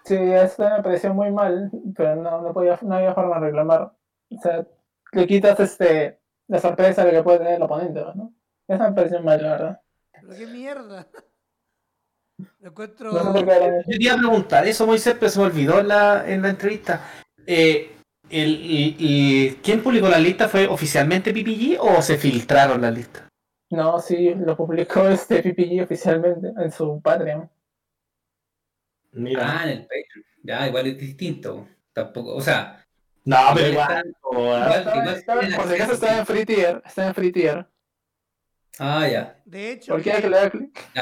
Sí, eso me pareció muy mal, pero no, no, podía, no había forma de reclamar. O sea, le quitas este, la sorpresa de que puede tener el oponente, ¿no? Eso me pareció mal, la verdad. Pero qué mierda. *laughs* Lo encuentro. No sé. Yo te iba a preguntar eso, Moisés, pero se me olvidó en la, en la entrevista. Eh, el, y, y- ¿Quién publicó la lista? ¿Fue oficialmente PPG o se filtraron las listas? No, sí, lo publicó *laughs* este PPG oficialmente en su Patreon. Mira. Ah, en el Patreon. Ya, igual es distinto. Tampoco, o sea, no, pero igual igual. Por si acaso está en free tier, está en free tier. Ah, ya. De hecho, Cualquiera que le clic.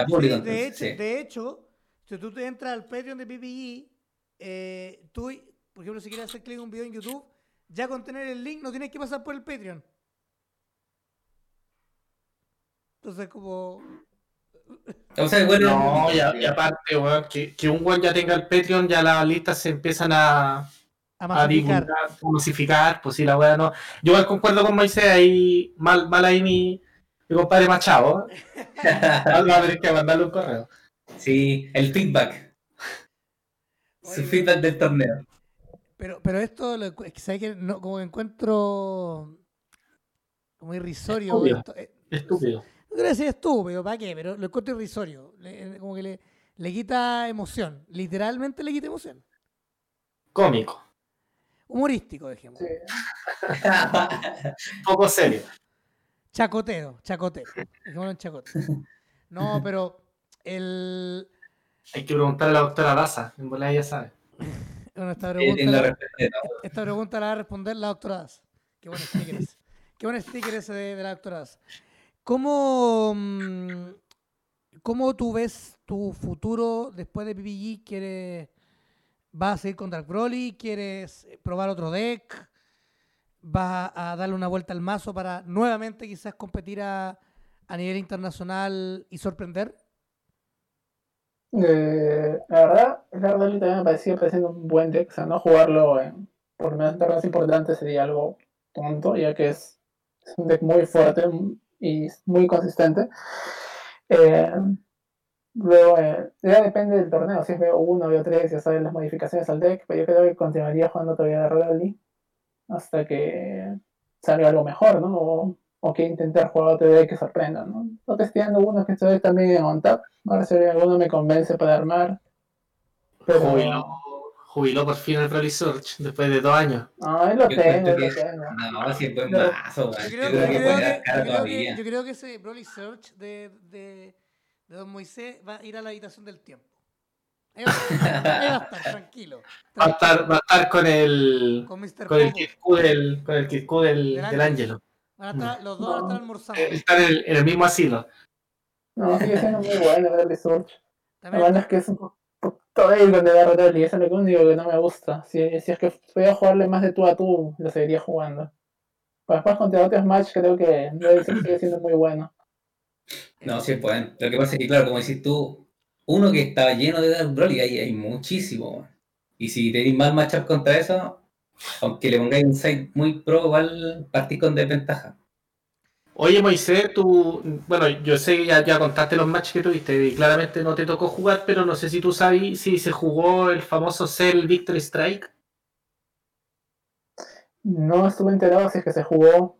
De, hecho, sí. de hecho, si tú te entras al Patreon de PPG, eh, tú, por ejemplo, si quieres hacer clic en un video en YouTube, ya con tener el link no tienes que pasar por el Patreon. Entonces, como. O sea, bueno, No, y, aparte, weón, que, que un weón ya tenga el Patreon, ya las listas se empiezan a, A masificar. divulgar, a masificar, pues sí, la weá no. Yo igual concuerdo con Moisés, ahí, mal, mal ahí mi, mi compadre Machado. *laughs* *laughs* ¿eh? Va a que mandarle un correo. sí, el feedback. Su feedback del torneo. Pero, pero esto, lo, sabes que no, como que encuentro como irrisorio. Estúpido. esto, eh, Estúpido. no quiero decir estúpido, ¿para qué? Pero lo encuentro irrisorio. Le- como que le, le quita emoción. Literalmente le quita emoción. Cómico. Humorístico, dejemos. Sí. *laughs* Poco serio. Chacoteo, chacoteo. Dejémoslo en chacoteo. No, *laughs* pero el. Hay que preguntarle a la doctora Daza. En volada ya sabe. *laughs* Bueno, esta Ella pregunta, la esta pregunta la va a responder la doctora Das. Qué buen sticker ese. Qué buen sticker ese de, de la doctora Das. ¿Cómo, mm, ¿Cómo tú ves tu futuro después de PPG? ¿Quieres, ¿Vas a seguir con Dark Broly? ¿Quieres eh, probar otro deck? ¿Vas a darle una vuelta al mazo para nuevamente quizás competir a, a nivel internacional y sorprender? Eh, la verdad, el Ardoli también me parecía pareciendo un buen deck. O sea, no jugarlo en, torneos importantes sería algo tonto, ya que es, es un deck muy fuerte y muy consistente. Eh, luego, eh, ya depende del torneo. Si es veo uno, veo tres, ya saben las modificaciones al deck, pero yo creo que continuaría jugando todavía de Ardoli hasta que salga algo mejor, ¿no? O, o que intentar jugar otro deck que sorprenda, ¿no? Estoy testeando unos que estoy también en on tap. A ver si alguno me convence para armar. Pero. Jubiló, jubiló por fin el Broly Search después de dos años. No, ahí lo Yo tengo, lo tengo. No, mazo. Yo creo, que yo creo que- todavía. yo creo que ese Broly Search de, de, de Don Moisés va a ir a la habitación del tiempo. Ahí va, ahí *laughs* va a estar, tranquilo. Va a estar, va a estar con el Con Mr. con el Q del, con el Q del, Del del Ángelo. Van a estar, los dos van a estar almorzando. Están en el, en el mismo asilo. No, sigue siendo muy bueno ver Research. La También verdad es que es un poquito débil con el Ardoli, eso es lo único que no me gusta. Si, si es que pudiera jugarle más de tú a tú, lo seguiría jugando. Pero después contra otros match creo que sigue siendo muy bueno. No, sí bueno. Lo que pasa es que, claro, como decís tú, uno que estaba lleno de Dark Broly, hay, hay muchísimo. Y si tenéis mal matchup contra eso, aunque le pongáis un side muy pro, igual partís con desventaja. Oye, Moisés, tú, bueno, yo sé que ya, ya contaste los matches que tuviste y claramente no te tocó jugar, pero no sé si tú sabes si se jugó el famoso Cell Victory Strike. No estuve enterado si es que se jugó,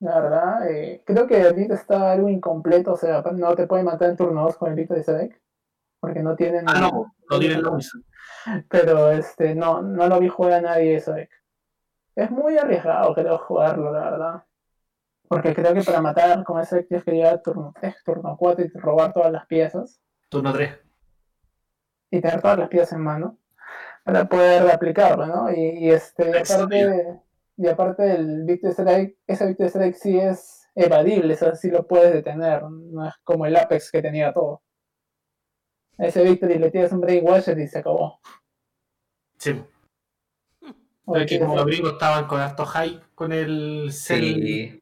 la verdad. eh, creo que el beat está algo incompleto, o sea, no te puede matar en turno 2 con el beat de ese deck. Porque no tienen. Ah, no, no tienen lo mismo. Pero este, no, no lo vi jugar a nadie ese deck. Es muy arriesgado, creo, jugarlo, la verdad. Porque creo que para matar con ese deck tienes que llegar a turno 3, turno 4 y robar todas las piezas. Turno 3. Y tener todas las piezas en mano. Para poder aplicarlo, ¿no? Y, y este, aparte, y aparte el Victory Strike, ese Victory Strike sí es evadible, o sea, sí lo puedes detener. No es como el Apex que tenía todo. A ese Victory le tiras un Brainwasher y se acabó. Sí, O pero le es que como los gringos estaban con harto hype con el Cell. Sí.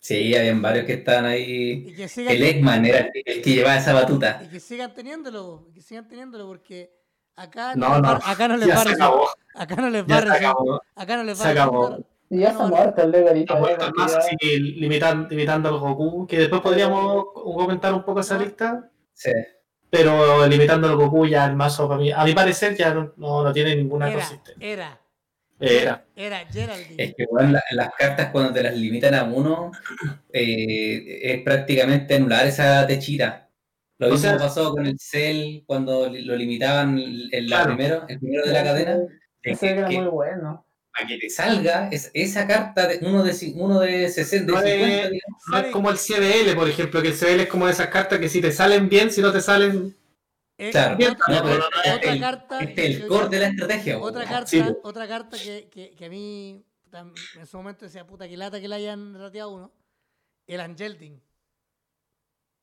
Sí, habían varios que estaban ahí. que El Eggman era el que- el que llevaba esa batuta. y que sigan teniéndolo, y que sigan teniéndolo porque acá No, les no, va- acá no resultar- acabó, acá no les va ya a se resultar- acabó. acá no les va Se a acabó. Y ya está No, no. muerto el deck ahorita. Ha ya, vuelto al porque mazo, ya- así que limitan, limitando al Goku, que después podríamos comentar un poco esa lista, Sí. pero limitando al Goku ya el mazo, para mí, a mi parecer, ya no, no, no tiene ninguna Era, consistencia. era, Era. era Geraldine. Es que weón, la- las cartas cuando te las limitan a uno eh, es prácticamente anular esa techita. Lo O mismo sea- pasó con el Cell cuando lo limitaban la Claro. primero, el primero de la cadena. de Ese que- era que- muy bueno. para que te salga es- esa carta de uno de, uno de 60, No de es- 50, digamos. No es como el CBL, por ejemplo, que el CBL es como de esas cartas que si te salen bien, si no te salen. Eh, Claro, otra, no, pero otra este es el- carta, este es el yo- core de la estrategia. otra weón. carta, Sí. otra carta que, que, que a mí en su momento decía puta que lata que la hayan rateado uno, el Angelding.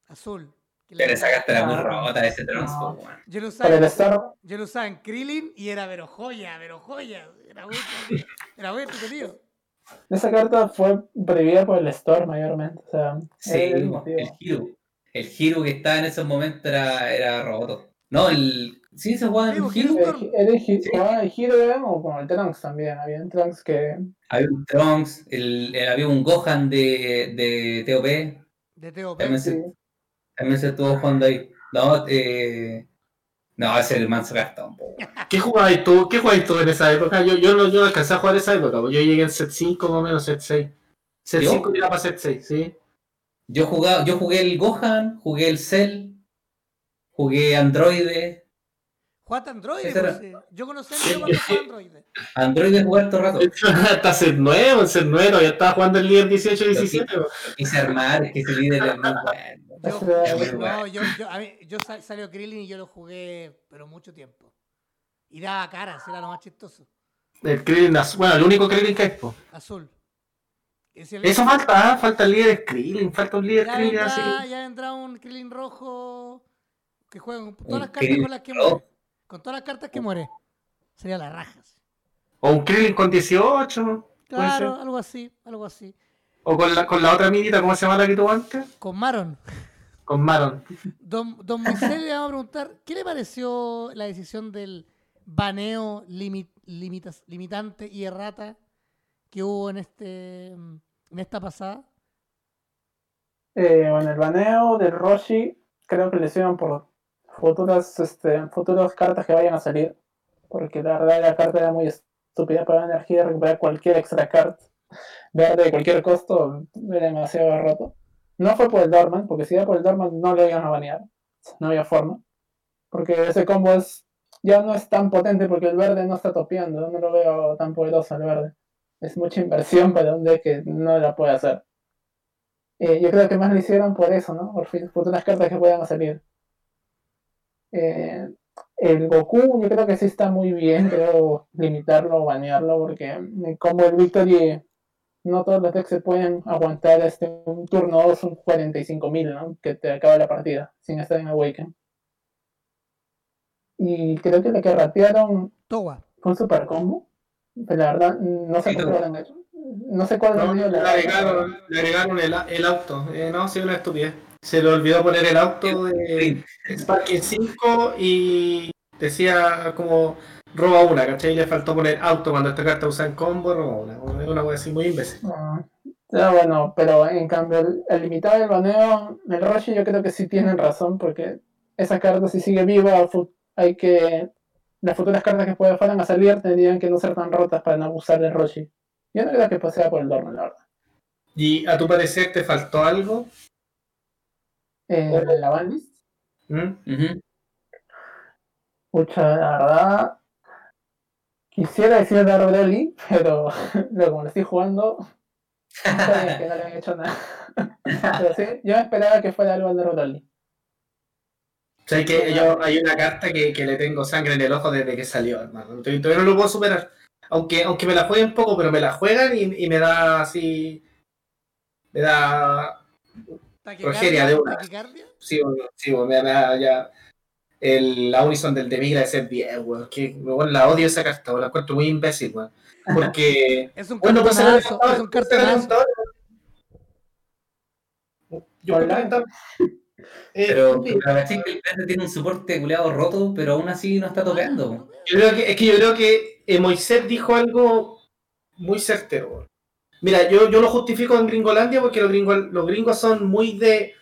Azul. Que Pero le- esa carta era muy Ah, rota, ese Trunks, no. Yo lo el usaba, yo lo usaba en Krillin y era pero joya, pero joya. Era muy, era muy entretenido. esa carta fue prohibida por el Store mayormente. O sea, Sí, el el Hiro. El Hiro que estaba en esos momentos era, era roto. No, el. Sí, se jugaba Sí, en porque Hiro. era El, el, el, el Hero era como, el Trunks también. Había un Trunks que. Había un Trunks, el, el- había un Gohan de, de TOP. De TOP. También se, Sí, también se estuvo jugando ahí. No, eh, no, ese es el cartón. po. ¿Qué jugabas tú? ¿Qué jugabas tú en esa época? Yo, yo, no, yo no alcancé a jugar esa época, yo llegué en set 5 más o menos, set 6. Set ¿Yo? 5 tiraba para set 6, ¿sí? Yo, jugaba, yo jugué el Gohan, jugué el Cell, jugué Android. Jugaste Android. Pues, sí. Yo conocí a Android cuando jugaba Android. Android jugué harto rato. *laughs* Hasta 9, en set 9, ya estaba jugando el líder 18 17. pues. Quise armar, es que ese líder es muy bueno. Yo, no, yo, yo, a mí, yo sal- salió Krillin y yo lo jugué, pero mucho tiempo. Y daba caras, era lo más chistoso. El Krillin azul, bueno, el único Krillin que hay, pues. Azul. Eso falta, ¿ah? falta el líder Krillin, falta un líder ya, Krillin vendrá, así. ya vendrá un Krillin rojo que juega con todas las cartas con las que rojo. Con todas las cartas que muere. Sería las rajas. O un Krillin con 18, puede Claro, algo así, algo así. O con la, con la otra minita, ¿cómo se llama la que tuvo antes? Con Maron. Con Maron. Don, don Moisés le vamos a preguntar, ¿qué le pareció la decisión del baneo limi- limitas- limitante y errata que hubo en este en esta pasada? Eh, bueno, el baneo del Roshi creo que le hicieron por futuras, este, futuras cartas que vayan a salir. Porque la verdad la carta era muy estúpida para la energía, recuperar cualquier extra card verde de cualquier costo era demasiado roto. No fue por el Dorman, porque si era por el Dorman no lo iban a banear. No había forma. Porque ese combo es ya no es tan potente porque el verde no está topeando. No lo veo tan poderoso el verde. Es mucha inversión para un deck que no la puede hacer. Eh, yo creo que más lo hicieron por eso, ¿no? Por fin, futuras cartas que puedan salir. Eh, el Goku, yo creo que sí está muy bien, creo limitarlo o banearlo, porque eh, como el Victory, no todos los decks se pueden aguantar este, un turno 2, un 45.000, ¿no? Que te acaba la partida sin estar en Awaken. Y creo que lo que ratearon Towa. fue un super combo. Pero la verdad, no sé Sí, han hecho. No sé cuál No, le la agregaron, le agregaron el, el auto. Eh, no, sí, una estupidez. Se le olvidó poner el auto de Sparking 5 y decía como roba una, ¿cachai? Y le faltó poner auto cuando esta carta usa en combo, roba una. Es una cosa así muy imbécil. Ah, ya, bueno, pero en cambio, el, el limitado del baneo, el Roshi, yo creo que sí tienen razón, porque esa carta, si sigue viva, hay que. Las futuras cartas que puedan fueran a salir tendrían que no ser tan rotas para no abusar del Roshi. Yo no creo que pues, sea por el Dorman, la verdad. ¿Y a tu parecer te faltó algo? Eh, la bandlist, ¿Mm? Ujú. pucha, la verdad. Quisiera decir Dark Broly, pero lo como lo estoy jugando, está bien que no le han hecho nada. *laughs* Pero sí, yo esperaba que fuera algo al Dark Broly. O sea, que yo, hay una carta que, que le tengo sangre en el ojo desde que salió, hermano. Todavía todavía no lo puedo superar. Aunque, aunque me la jueguen poco, pero me la juegan y, y me da así. Me da. Progeria de una. taquicardia. Sí, bueno, sí, bueno, me, me da ya. El, la Unison del de Migra es bien, weón. Que, weón, la odio esa carta, weón, la encuentro muy imbécil, weón. Porque. *laughs* Es un Bueno, pues es un cartonazo. Yo Eh, Pero, sí. pero ¿cachai que el verde tiene un soporte culeado roto, pero aún así no está topeando. po? Yo creo que, es que yo creo que eh, Moisés dijo algo muy certero. Mira, yo, yo lo justifico en Gringolandia porque los gringos, los gringos son muy de.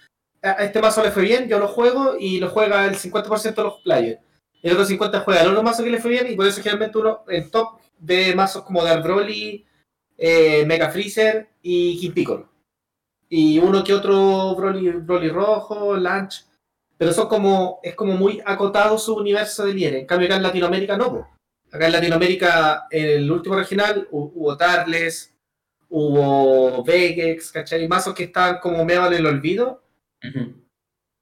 A este mazo le fue bien, yo lo juego y lo juega el 50% de los players. El otro 50% juega el otro mazo que le fue bien y por eso generalmente uno en top de mazos como Dark Broly, eh, Mega Freezer y Kid Piccolo. Y uno que otro Broly, Broly rojo, Lunch. Pero son como, es como muy acotado su universo de líderes. En cambio acá en Latinoamérica no. Acá en Latinoamérica, en el último regional, hu- hubo Tarles, hubo Vegex, ¿cachai? Mazos que estaban como medio en el olvido.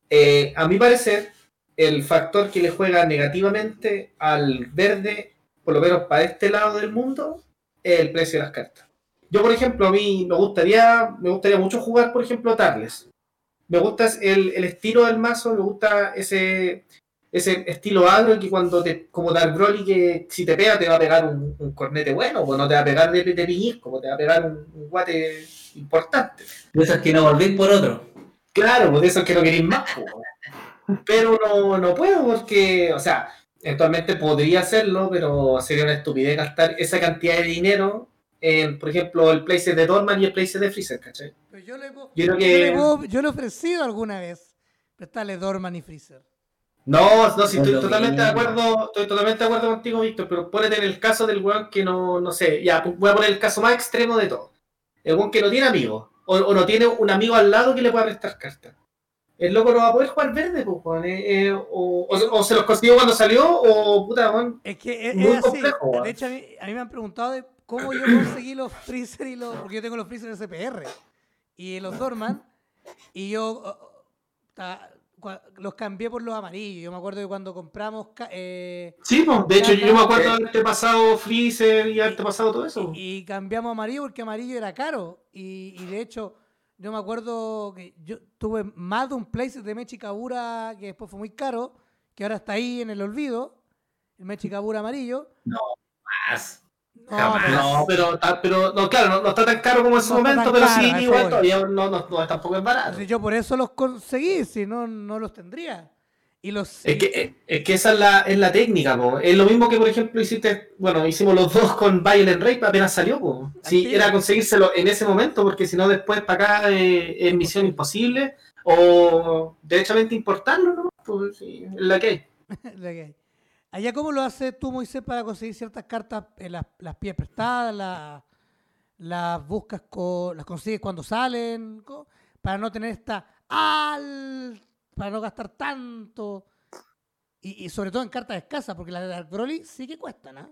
Eh, a mi parecer, el factor que le juega negativamente al verde, por lo menos para este lado del mundo, es el precio de las cartas. Yo, por ejemplo, a mí me gustaría, me gustaría mucho jugar, por ejemplo, Tarles. me gusta el, el estilo del mazo, me gusta ese, ese estilo agro que cuando te, como Dark Broly que si te pega te va a pegar un, un cornete bueno, pues no te va a pegar de, de como te va a pegar un, un guate importante. De esos que no volvéis por otro. Claro, pues de esos que no queréis más. pues. Pero no, no puedo porque, o sea, eventualmente podría hacerlo, pero sería una estupidez gastar esa cantidad de dinero en, por ejemplo, el place de Dorman y el place de Freezer, ¿cachai? Pero yo le, he- Yo yo que- le he- yo le he ofrecido alguna vez prestarle Dorman y Freezer. No, no, sí, estoy totalmente de acuerdo, estoy totalmente de acuerdo contigo, Víctor, pero ponete en el caso del weón que no, no sé, ya, voy a poner el caso más extremo de todo. El weón que no tiene amigos, o, o no tiene un amigo al lado que le pueda prestar cartas. El loco no va a poder jugar verde, pues, weón, eh, eh, o, o se- o se los consiguió cuando salió, o puta, weón. Es que es, Muy es así. complejo, weón. De hecho, a mí, a mí me han preguntado de cómo yo conseguí los Freezer y los. Porque yo tengo los Freezer SPR y los Dorman. Y yo ta- los cambié por los amarillos. Yo me acuerdo que cuando compramos. eh, Sí, pues, de hecho, yo, me acuerdo de haberte pasado Freezer y haberte pasado todo eso. y, y cambiamos amarillo porque amarillo era caro. Y, y de hecho, yo me acuerdo que yo tuve más de un place de Mechi Kabura que después fue muy caro, que ahora está ahí en el olvido. El Mechi *laughs* Kabura amarillo. Más. No, pero- No, pero, no, claro, no, no está tan caro como en su No momento, pero caro, sí, igual voy. todavía no, no, no, tampoco es barato. Entonces, yo por eso los conseguí, si no, no los tendría. Y los Es que, es- es que esa es la, es la técnica, po. Es lo mismo que, por ejemplo, hiciste, bueno, hicimos los dos con Violent Rape apenas salió, po. Sí, era conseguírselo en ese momento, porque si no después para acá eh, es misión imposible, o derechamente importarlo, ¿no? Pues sí, es la que hay. *laughs* la que hay. Allá, ¿cómo lo haces tú, Moisés, para conseguir ciertas cartas, eh, las, las pies prestadas, las, las buscas, co- las consigues cuando salen, para no tener esta al, para no gastar tanto? Y, y sobre todo en cartas escasas, porque las de Dark Broly sí que cuestan, ¿ah?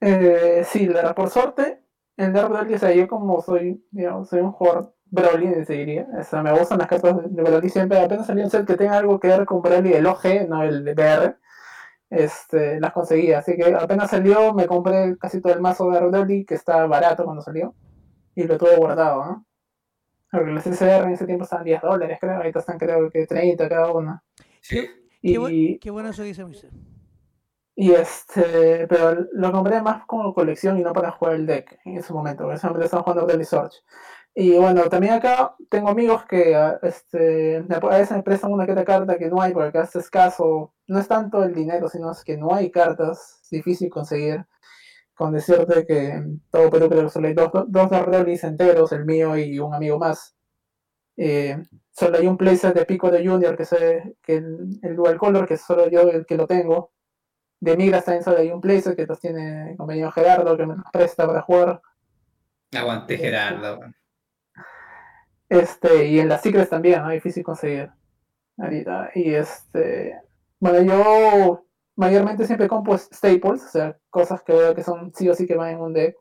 Eh, sí, la por suerte, en Dark Broly, o sea, yo como soy, digamos, soy un jugador Broly, se diría, o sea, me gustan las cartas de Broly siempre, apenas salió un set que tenga algo que ver con Broly, el OG, no el BR, este, las conseguí, así que apenas salió, me compré casi todo el mazo de Broly, que estaba barato cuando salió, y lo tuve guardado, ¿no? Porque los CCR en ese tiempo estaban 10 dólares, creo, ahorita están creo que 30 cada uno. Sí. Qué, bu- Y, qué bueno eso dice Moisés. y este, pero lo compré más como colección y no para jugar el deck en ese momento, porque siempre estaba jugando Daily Search. Y bueno, también acá tengo amigos que ah, este, a veces me prestan una que otra carta que no hay, porque acá es escaso. No es tanto el dinero, sino es que no hay cartas, es difícil conseguir. Con decirte que en todo Perú que solo hay dos, dos enteros, el mío y un amigo más. Eh, solo hay un playset de Pico de Junior, que, se, que el, el Dual Color, que solo yo el que lo tengo. De Migras también solo hay un playset que los tiene el compañero Gerardo, que me los presta para jugar. Aguante Gerardo. weón. Este, y en las Secrets también, ¿no? Difícil conseguir. Ahorita. Y este. Bueno, yo mayormente siempre compro staples, o sea, cosas que veo que son sí o sí que van en un deck.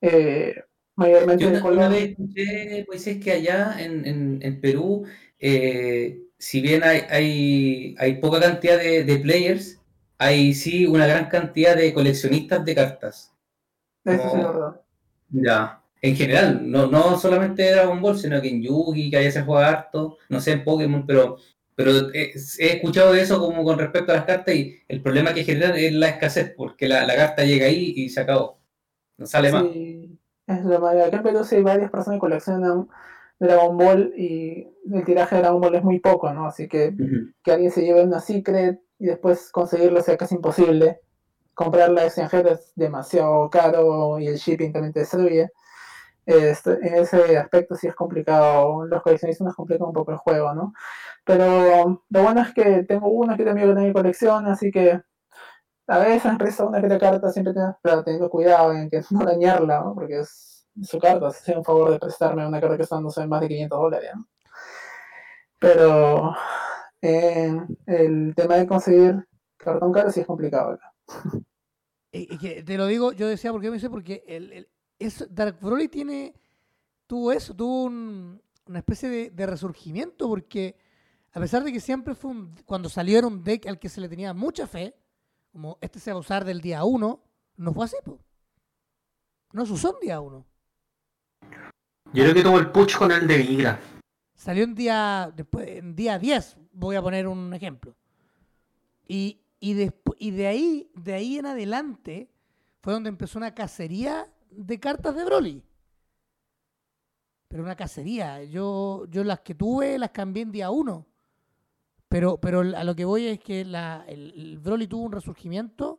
Eh, mayormente Yo de una, una color. vez escuché, pues es que allá en, en- en Perú, eh, si bien hay, hay, hay poca cantidad de, de players, hay sí una gran cantidad de coleccionistas de cartas. Eso sí es verdad. Ya. En general, no, no solamente de Dragon Ball, sino que en Yugi, que allá se juega harto, no sé, en Pokémon, pero, pero he, he escuchado eso como con respecto a las cartas y el problema que generan es la escasez, porque la, la carta llega ahí y se acabó. No sale más. Es lo malo. Acá en Perú sí hay varias personas que coleccionan Dragon Ball y el tiraje de Dragon Ball es muy poco, ¿no? Así que que alguien se lleve una secret y después conseguirlo sea casi imposible. Comprarla extranjera es demasiado caro y el shipping también te destruye. Este, en ese aspecto sí es complicado, los coleccionistas nos complican un poco el juego, ¿no? Pero lo bueno es que tengo uno que también que también colecciona, así que a veces resta una que otra carta, siempre tengo, pero cuidado en que *laughs* no dañarla, ¿no? Porque es su carta, si un favor de prestarme una carta que está no más de 500 dólares, ¿no? Pero eh, el tema de conseguir cartón caro sí es complicado acá. *laughs* Y, y que te lo digo, yo decía, porque me dice, porque el, el- es- Dark Broly tiene, tuvo eso, tuvo un- una especie de, de resurgimiento, porque a pesar de que siempre fue un, cuando salió era un deck al que se le tenía mucha fe, como este se va a usar del día 1, no fue así, po. No se usó en día 1. Yo creo que tuvo el push con el de Vigra. Salió en día, después, en día 10, voy a poner un ejemplo. Y, y de, ahí, de ahí en adelante fue donde empezó una cacería de cartas de Broly. Pero una cacería. Yo, yo las que tuve las cambié en día 1. Pero, pero a lo que voy es que la, el, Broly tuvo un resurgimiento,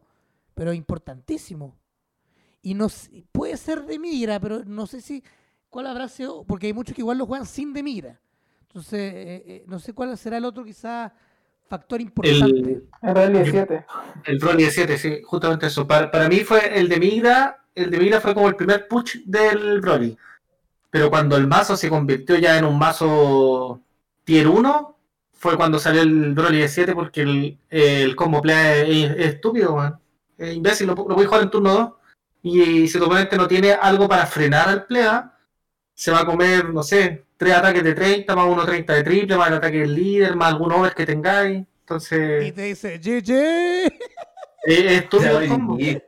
pero importantísimo. Y no puede ser de migra, pero no sé si cuál habrá sido, porque hay muchos que igual lo juegan sin de migra. Entonces, eh, eh, no sé cuál será el otro quizá factor importante. El, realidad 17. el Broly de 7, sí, justamente eso. Para, para mí fue el de Migra, el de Migra fue como el primer push del Broly. Pero cuando el mazo se convirtió ya en un mazo tier 1, fue cuando salió el Broly de 7 porque el, el combo play es, es estúpido, man. Es imbécil, lo, lo puedes jugar en turno 2. Y si tu oponente no tiene algo para frenar al plea, se va a comer, no sé, 3 ataques de 30, más 1 30 de triple, más el ataque del líder, más algún over que tengáis. Y Entonces, te dice, GG. *laughs* es, es estúpido el combo. Y-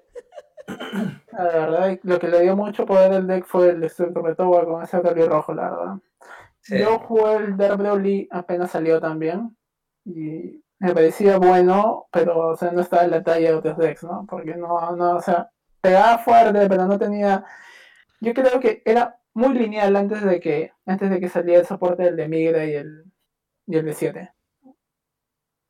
La verdad, lo que le dio mucho poder al deck fue el Destructor de Towa con ese Broly rojo, la verdad. sí. Yo jugué el Dark Broly apenas salió también. Y me parecía bueno, pero o sea, no estaba en la talla de otros decks, ¿no? Porque no, no, o sea, pegaba fuerte, pero no tenía. Yo creo que era muy lineal antes de que, antes de que saliera el soporte del de Migra y el, y el de 7.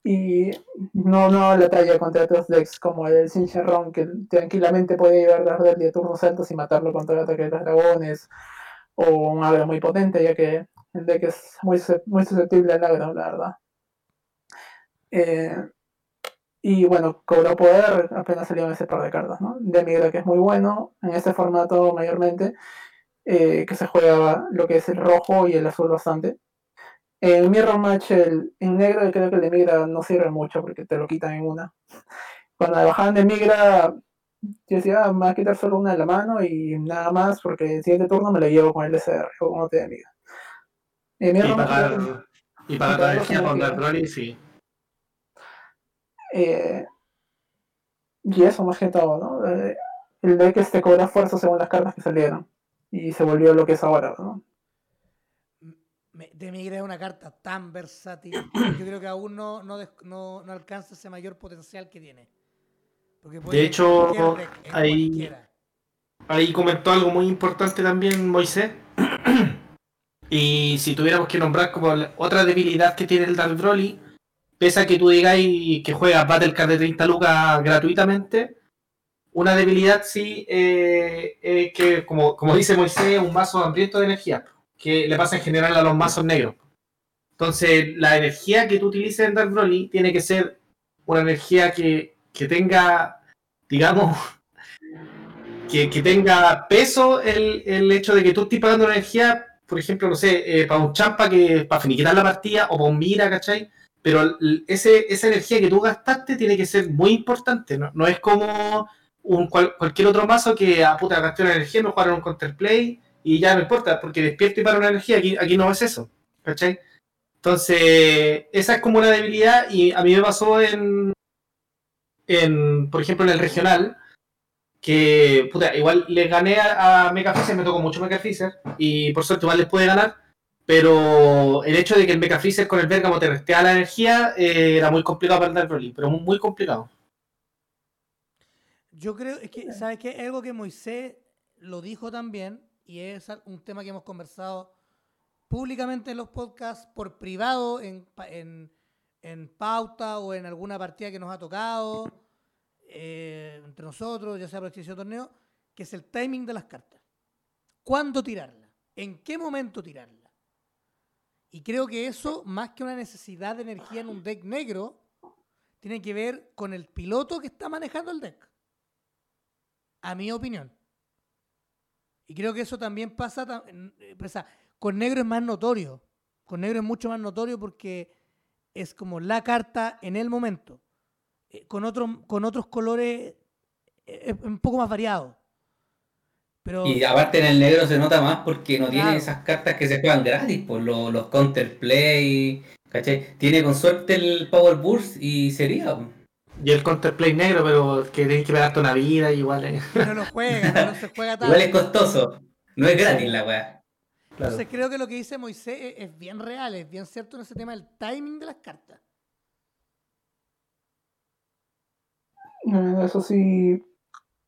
Y no, no la talla contra otros decks como el Sincherron, que tranquilamente podía llevar Dark Broly de turnos altos y matarlo contra el ataque de los dragones. O un agro muy potente, ya que el deck es muy, muy susceptible al agro, la verdad. Eh, y bueno, cobró poder apenas salieron ese par de cartas, ¿no? De Migra, que es muy bueno en este formato mayormente, eh, que se juega lo que es el rojo y el azul bastante. En Mirror Match, el, en negro, creo que el de Migra no sirve mucho porque te lo quitan en una. *laughs* Cuando me bajaban de Migra, yo decía, ah, me va a quitar solo una de la mano y nada más, porque el siguiente turno me lo llevo con el SR o con OT de Migra. En Y Mirror Match, pagar, que- y pagar la energía Broly, sí. Eh, y eso más que todo, ¿no? Eh, el deck este cobra fuerza según las cartas que salieron. Y se volvió lo que es ahora, ¿no? De Migra es una carta tan versátil. Yo creo que aún no, no, no- no alcanza ese mayor potencial que tiene. Porque puede De hecho, cualquiera. Ahí comentó algo muy importante también Moisés. *coughs* y si tuviéramos que nombrar como otra debilidad que tiene el Dark Broly, pese a que tú digáis que juegas Battle Card de 30 lucas gratuitamente, una debilidad sí eh, que, como, como dice Moisés, un mazo hambriento de energía, que le pasa en general a los mazos negros. Entonces, la energía que tú utilices en Dark Broly tiene que ser una energía que, que tenga, digamos, *laughs* que, que tenga peso el, el hecho de que tú estés pagando energía, por ejemplo, no sé, eh, para un champa que para finiquitar la partida o para un mira, ¿cachai? Pero ese, esa energía que tú gastaste tiene que ser muy importante, no, no es como un, cual- cualquier otro mazo que, ah, puta, gasté una energía, me jugaron un counterplay y ya no importa, porque despierto y para una energía, aquí, aquí no es eso, ¿cachai? Entonces, esa es como una debilidad y a mí me pasó en, en por ejemplo, en el regional, que, puta, igual les gané a, a Freezer, me tocó mucho Mecha Freezer, y por suerte igual les pude ganar, pero el hecho de que el Mecha Freezer con el Bergamo te restea la energía eh, era muy complicado para el Dark Broly, pero muy complicado. Yo creo, es que, ¿sabes qué? Es algo que Moisés lo dijo también, y es un tema que hemos conversado públicamente en los podcasts, por privado, en, en, en pauta o en alguna partida que nos ha tocado, eh, entre nosotros, ya sea por extensión torneo, que es el timing de las cartas. ¿Cuándo tirarla? ¿En qué momento tirarla? Y creo que eso, más que una necesidad de energía en un deck negro, tiene que ver con el piloto que está manejando el deck. A mi opinión. Y creo que eso también pasa, eh, pasa- con negro es más notorio. Con negro es mucho más notorio porque es como la carta en el momento. Eh, con, otro, con otros colores eh, es un poco más variado. Pero Y aparte en el negro se nota más porque no Claro. tiene esas cartas que se juegan gratis, por los, los counterplay, ¿cachai? Tiene con suerte el Power Burst y sería. Y el counterplay negro, pero que tienes que pegarte una vida, igual. eh. no lo juega, no se juega tanto. *laughs* Igual es costoso, no es gratis la weá. Claro. Entonces creo que lo que dice Moisés es, es bien real, es bien cierto en ese tema del timing de las cartas. Eso sí,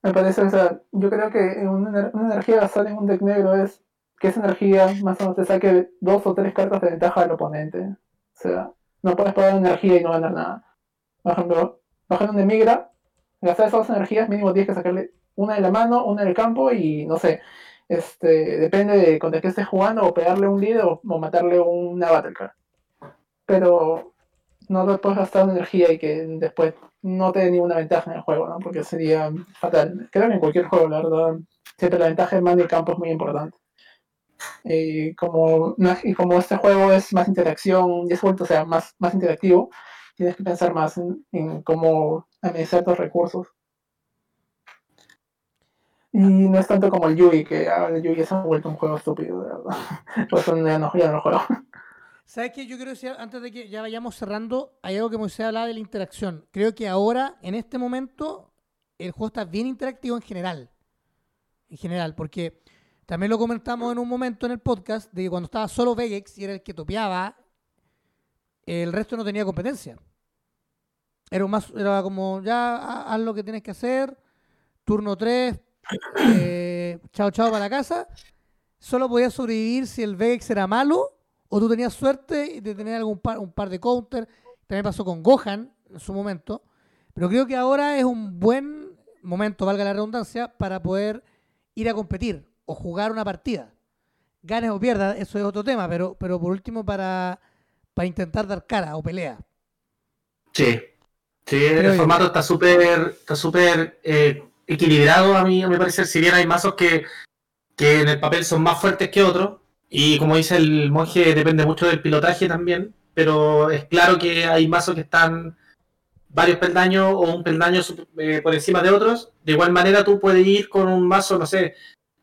me parece, o sea, yo creo que una, ener- una energía gastada en un deck negro es que esa energía más o menos te saque dos o tres cartas de ventaja al oponente. O sea, no puedes pagar energía y no ganar nada. Por ejemplo, bajar de migra, gastar esas dos energías, mínimo tienes que sacarle una de la mano, una del campo y no sé, este, depende de contra qué estés jugando, o pegarle un líder o, o matarle una battle card. Pero no te puedes gastar energía y que después no te dé ninguna ventaja en el juego, ¿no? Porque sería fatal. Creo que en cualquier juego, la verdad, siempre la ventaja de mano y campo es muy importante. Y como, y como este juego es más interacción, y es vuelto, o sea, más, más interactivo, tienes que pensar más en, en cómo administrar tus recursos. Y no es tanto como el Yugi, que ahora el Yugi se ha vuelto un juego estúpido, de verdad. *laughs* Por eso ya no, ya no juego. ¿Sabes qué? Yo quiero decir, antes de que ya vayamos cerrando, hay algo que Moisés hablaba de la interacción. Creo que ahora, en este momento, el juego está bien interactivo en general. En general, porque también lo comentamos en un momento en el podcast de que cuando estaba solo Vegex y era el que topeaba, el resto no tenía competencia. Era, más, era como, ya ha- haz lo que tienes que hacer, turno 3, *coughs* chao chao para la casa. Solo podías sobrevivir si el Vegex era malo o tú tenías suerte y te tenías algún par, un par de counter. También pasó con Gohan en su momento. Pero creo que ahora es un buen momento, valga la redundancia, para poder ir a competir o jugar una partida. Ganes o pierdas, eso es otro tema, pero, pero por último para, para intentar dar cara o pelea. Sí. Sí, el formato está súper está súper eh, equilibrado a mí, a mi parecer. Si bien hay mazos que, que en el papel son más fuertes que otros, y como dice el monje, depende mucho del pilotaje también, pero es claro que hay mazos que están varios peldaños o un peldaño eh, por encima de otros. De igual manera tú puedes ir con un mazo, no sé,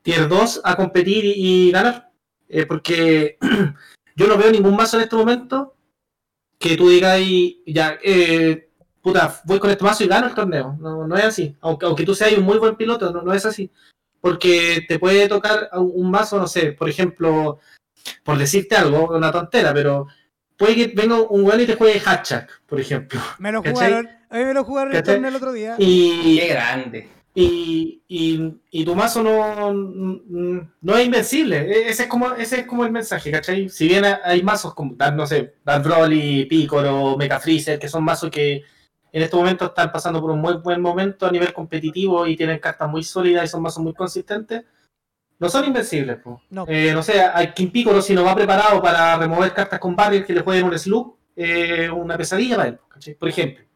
tier 2 a competir y, y ganar. Eh, porque *clears throat* yo no veo ningún mazo en este momento que tú digas y ya, eh, puta, voy con este mazo y gano el torneo. No, no es así. Aunque, aunque tú seas un muy buen piloto, no, no es así. Porque te puede tocar un mazo, no sé, por ejemplo, por decirte algo, una tontera, pero puede que venga un weón y te juegue Hatchak, por ejemplo. *laughs* Me lo ¿Cachai? jugaron, a mí me lo jugaron el torneo el otro día. Y, Qué grande. y, y, y tu mazo no, no es invencible. E- Ese es como, ese es como el mensaje, ¿cachai? Si bien hay mazos como, no sé, Dark Broly, Piccolo, Mecha Freezer, que son mazos que en este momento están pasando por un muy buen momento a nivel competitivo y tienen cartas muy sólidas y son mazos muy consistentes, no son invencibles. po. No. Eh, no sé, a King Piccolo si no va preparado para remover cartas con barrier que le jueguen un slug, eh, una pesadilla para él, ¿cachai? por ejemplo.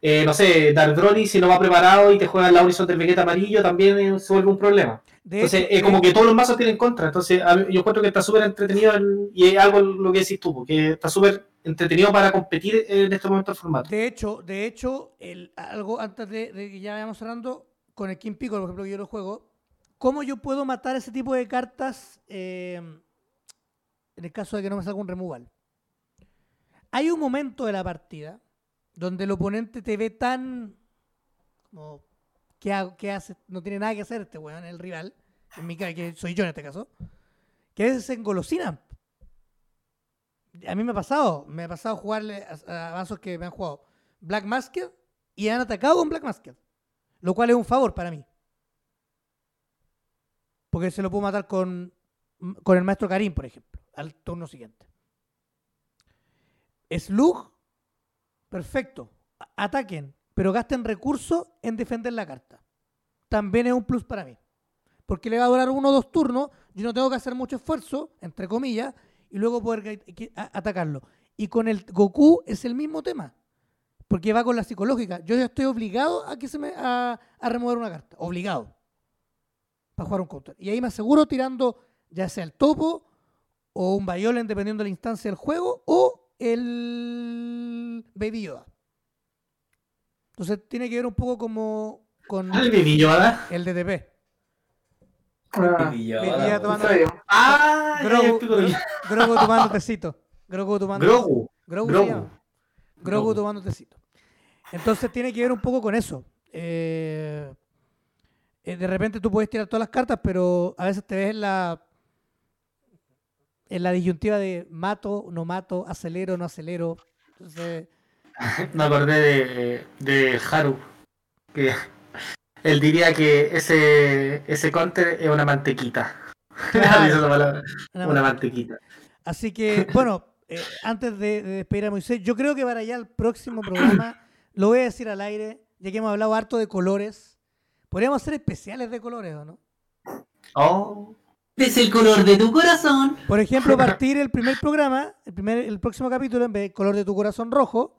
Eh, no sé, Dark Broly si no va preparado y te juega la Horizon del Vegeta amarillo también eh, se vuelve un problema. De Entonces, hecho, es como que todos los mazos tienen contra. Entonces, a yo encuentro que está súper entretenido el- y es algo lo que decís tú, porque está súper entretenido para competir en este momento el formato. De hecho, de hecho, el, algo antes de, de que ya vayamos cerrando, con el King Piccolo, por ejemplo, que yo lo juego, ¿cómo yo puedo matar ese tipo de cartas eh, en el caso de que no me salga un removal? Hay un momento de la partida donde el oponente te ve tan como ¿qué, hago- qué hace? No tiene nada que hacer este weón, el rival, en mi caso, que soy yo en este caso, que se engolosina. A mí me ha pasado, me ha pasado jugarle a, a que me han jugado Black Masked y han atacado con Black Masked, lo cual es un favor para mí. Porque se lo puedo matar con, con el maestro Karim, por ejemplo, al turno siguiente. Slug, perfecto. Ataquen, pero gasten recursos en defender la carta. También es un plus para mí. Porque le va a durar uno o dos turnos, yo no tengo que hacer mucho esfuerzo, entre comillas, y luego poder atacarlo. Y con el Goku es el mismo tema. Porque va con la psicológica. Yo ya estoy obligado a que se me a, remover una carta. Obligado. Para jugar un counter. Y ahí me aseguro tirando ya sea el topo o un Violen dependiendo de la instancia del juego o el Baby Yoda. Entonces tiene que ver un poco como con Ah, el Baby Yoda. el DTP. Ah, Yoda la- ¿En tomando? Ah, Grogu, Grogu tomando tecito. Grogu tomando Grogu. Grogu. Grogu Grogu. tomando tecito. Entonces tiene que ver un poco con eso. Eh, eh, de repente tú puedes tirar todas las cartas, pero a veces te ves en la, en la disyuntiva de mato, no mato, acelero, no acelero. Entonces, *laughs* Me acordé de, de Haru, que *laughs* él diría que ese, ese counter es una mantequita. *laughs* Claro. Dice esa palabra, una una mantequita. Así que, bueno, eh, antes de, de despedir a Moisés, yo creo que para allá el próximo programa, lo voy a decir al aire, ya que hemos hablado harto de colores, podríamos hacer especiales de colores, ¿o no? Oh, Es el color de tu corazón. Por ejemplo, *laughs* partir el primer programa, el, primer, el próximo capítulo, en vez del color de tu corazón rojo,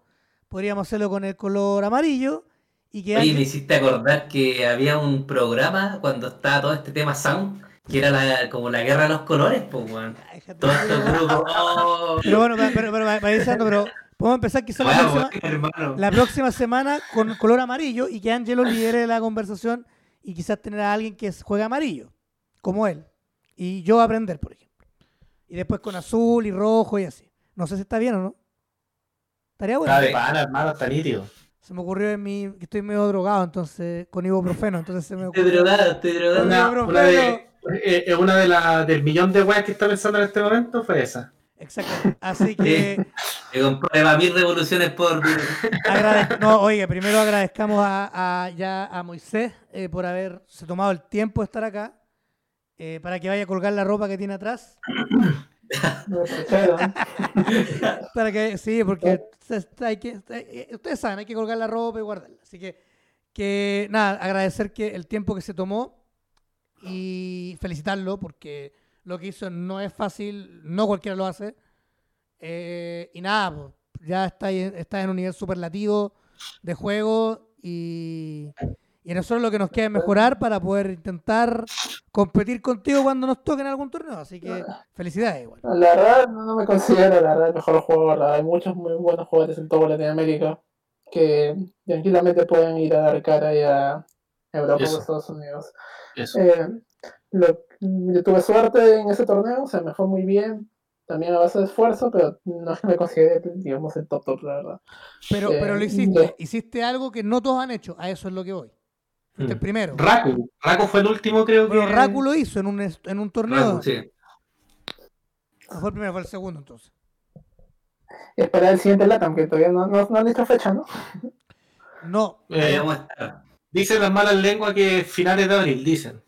podríamos hacerlo con el color amarillo y que Oye, me hiciste acordar que había un programa cuando estaba todo este tema sound, que era la- como la guerra de los colores, pues, weón. De- estos grupos. Oh, Pero bueno, pero, pero, pero, diciendo, pero podemos empezar quizás la próxima, *laughs* hermano. la próxima semana con color amarillo y que Angelo *laughs* lidere la conversación y quizás tener a alguien que juegue amarillo, como él. Y yo aprender, por ejemplo. Y después con azul y rojo y así. No sé si está bien o no. Estaría bueno. está de pana, hermano, está nítido. Se me ocurrió en mi. que estoy medio drogado, entonces. con ibuprofeno. Entonces se me Estoy ocurrió. drogado, estoy drogado. Una- de, eh, eh, una de la, del millón de weas que está pensando en este momento fue esa. Exacto. Así que. Me *laughs* comprueba mil revoluciones por. No, oye, primero agradezcamos a, a- ya a Moisés eh, por haberse tomado el tiempo de estar acá. Eh, para que vaya a colgar la ropa que tiene atrás. *laughs* Para que, sí, porque hay que, eh, ustedes saben, hay que colgar la ropa y guardarla. Así que, que nada, agradecer que el tiempo que se tomó y felicitarlo porque lo que hizo no es fácil, no cualquiera lo hace. Eh, y nada, pues, ya está, está en un nivel superlativo de juego y, y a nosotros lo que nos queda es mejorar para poder intentar competir contigo cuando nos toque en algún torneo. Así que felicidades igual. La verdad, no me considero la verdad el mejor jugador. la verdad, Hay muchos muy buenos jugadores en toda Latinoamérica que tranquilamente pueden ir a dar cara ahí a Europa o Estados Unidos. Eso. Eh, lo- yo tuve suerte en ese torneo, o sea, me fue muy bien, también a base de esfuerzo, pero no es que me considere, digamos, el top top, la verdad. Pero, Eh, pero lo hiciste. ya. Hiciste algo que no todos han hecho. A eso es lo que voy. El Mm. primero. Raku. Raku fue el último, creo Pero que. Raku lo hizo en un, en un torneo. Sí. No fue el primero, fue el segundo entonces. Esperar el siguiente LATAM, que todavía no, no, no han dicho fecha, ¿no? No, Eh, estar. dicen las malas lenguas que finales de abril, dicen.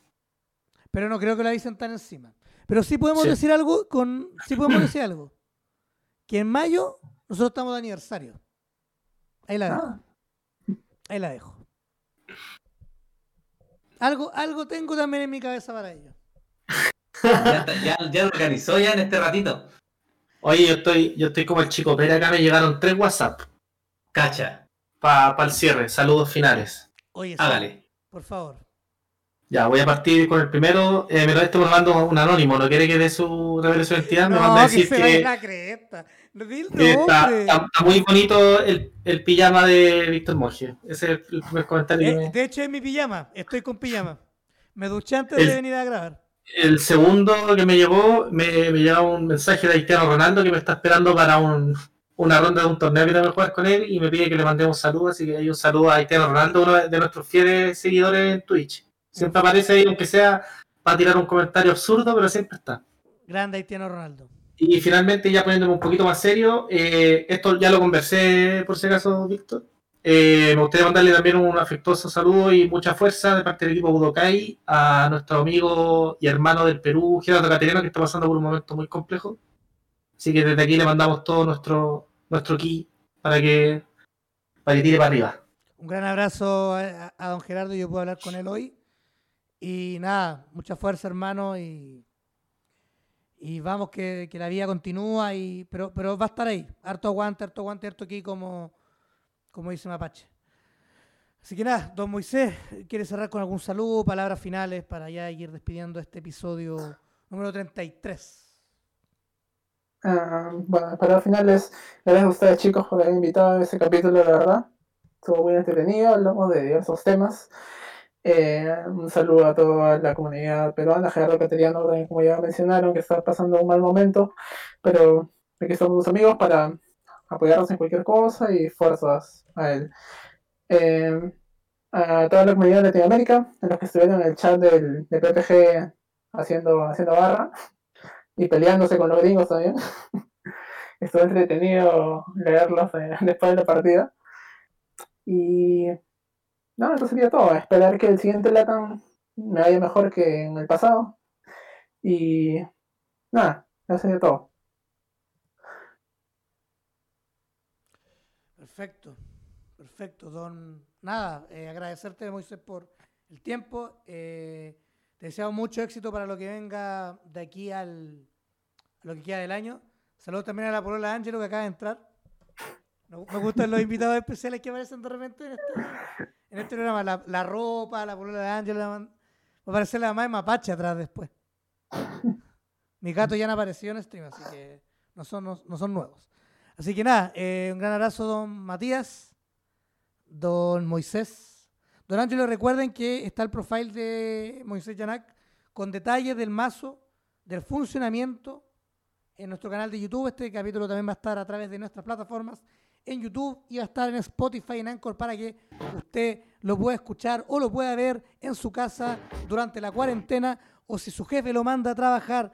pero no creo que la dicen tan encima. Pero sí podemos Sí. decir algo con. Sí podemos decir algo. Que en mayo nosotros estamos de aniversario. Ahí la dejo. Ah, Ahí la dejo. Algo, algo tengo también en mi cabeza para ello. Ya, ya, ya lo organizó ya en este ratito. Oye, yo estoy, yo estoy como el chico Pérez, acá me llegaron tres WhatsApp Cacha, para el cierre. Saludos finales. Oye, sí, hágale. por favor. Ya, voy a partir con el primero. Eh, me lo estoy mandando un anónimo, no quiere que dé su revelación de identidad. Me No, manda a que decir se que, vaya la cresta. Está, nombre. está- está muy bonito el, el pijama de Víctor Monge. Ese es el primer comentario Eh, de hecho, es mi pijama. Estoy con pijama. Me duché antes El- de venir a grabar. El segundo que me llegó, me, me llega un mensaje de Haitiano Ronaldo que me está esperando para un, una ronda de un torneo que que jugar con él y me pide que le mandemos un saludo, así que hay un saludo a Haitiano Ronaldo, uno de nuestros fieles seguidores en Twitch. Siempre aparece ahí, aunque sea para tirar un comentario absurdo, pero siempre está. Grande Haitiano Ronaldo. Y finalmente, ya poniéndome un poquito más serio, eh, esto ya lo conversé por si acaso, Víctor. Eh, me gustaría mandarle también un afectuoso saludo y mucha fuerza de parte del equipo Budokai a nuestro amigo y hermano del Perú, Gerardo Caterino, que está pasando por un momento muy complejo. Así que desde aquí le mandamos todo nuestro, nuestro ki para que, para que tire para arriba. Un gran abrazo a, a- don Gerardo. Yo puedo hablar con él hoy. Y nada, mucha fuerza, hermano. Y, y vamos, que, que la vida continúa. Y, pero, pero va a estar ahí. Harto aguante, harto aguante, harto aquí, como, como dice Mapache. Así que nada, don Moisés, ¿quiere cerrar con algún saludo, palabras finales para ya ir despidiendo este episodio número 33? ah, bueno, para los finales, gracias a ustedes chicos por haber invitado a ese capítulo, la verdad. Estuvo muy entretenido, hablamos de diversos temas. Eh, un saludo a toda la comunidad peruana, Gerardo Cateriano, como ya mencionaron, que está pasando un mal momento, pero aquí estamos los amigos para apoyarnos en cualquier cosa y fuerzas a él. Eh, a toda la comunidad de Latinoamérica, a los que estuvieron en el chat del, de PPG haciendo, haciendo barra, y peleándose con los gringos también. *laughs* Estuvo entretenido leerlos *laughs* después de la partida. Y no, eso sería todo. Esperar que el siguiente Latam me vaya mejor que en el pasado. Y nada, eso sería todo. Perfecto, perfecto, don. Nada, eh, agradecerte, Moisés, por el tiempo. Eh, te deseo mucho éxito para lo que venga de aquí al a lo que queda del año. Saludos también a la Polola Ángelo que acaba de entrar. Me gustan los invitados especiales que aparecen de repente en este, en este programa. La, la, ropa, la Polola de Ángelo. Va a aparecer la mamá de Mapache atrás después. *laughs* Mi gato ya no apareció en stream, así que no son, no, no son nuevos. Así que nada, eh, un gran abrazo, don Matías, don Moisés. Don Ángelo, recuerden que está el profile de Moisés Yanak con detalles del mazo, del funcionamiento en nuestro canal de YouTube. Este capítulo también va a estar a través de nuestras plataformas en YouTube y va a estar en Spotify en Anchor para que usted lo pueda escuchar o lo pueda ver en su casa durante la cuarentena o si su jefe lo manda a trabajar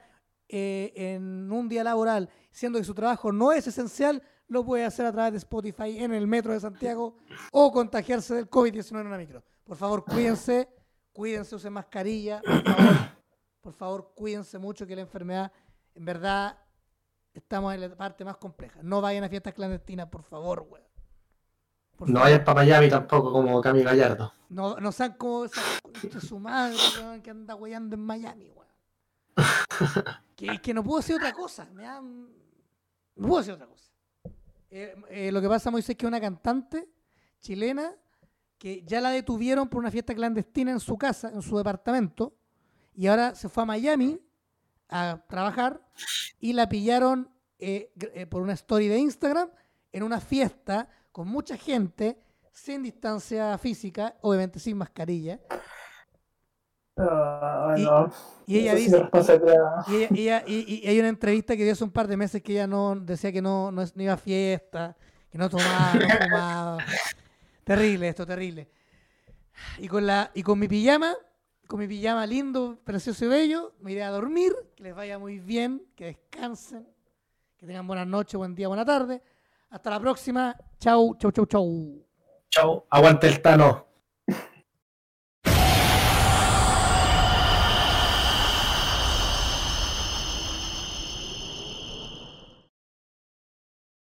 eh, en un día laboral, siendo que su trabajo no es esencial, lo puede hacer a través de Spotify en el metro de Santiago o contagiarse del COVID-19 en una micro. Por favor, cuídense, cuídense, usen mascarilla, por favor, por favor, cuídense mucho que la enfermedad, en verdad, estamos en la parte más compleja. No vayan a fiestas clandestinas, por favor, weón. Por no vayan para Miami tampoco, como Cami Gallardo. No, no sean como esa, su madre, weón, que anda weyando en Miami, weón. *laughs* que, que no puedo hacer otra cosa. Me dan... No puedo hacer otra cosa. Eh, eh, lo que pasa, Moisés, es que una cantante chilena que ya la detuvieron por una fiesta clandestina en su casa, en su departamento, y ahora se fue a Miami a trabajar y la pillaron eh, por una story de Instagram en una fiesta con mucha gente, sin distancia física, obviamente sin mascarilla, y, ella dice. Y, hay una entrevista que dio hace un par de meses que ella no decía que no, no, iba a fiesta, que no tomaba, no fumaba. *laughs* terrible esto, terrible. Y con, la, y con mi pijama, con mi pijama lindo, precioso y bello, me iré a dormir, que les vaya muy bien, que descansen, que tengan buenas noches, buen día, buena tarde. Hasta la próxima. Chau, chau, chau, chau. Chau, aguante el Tano.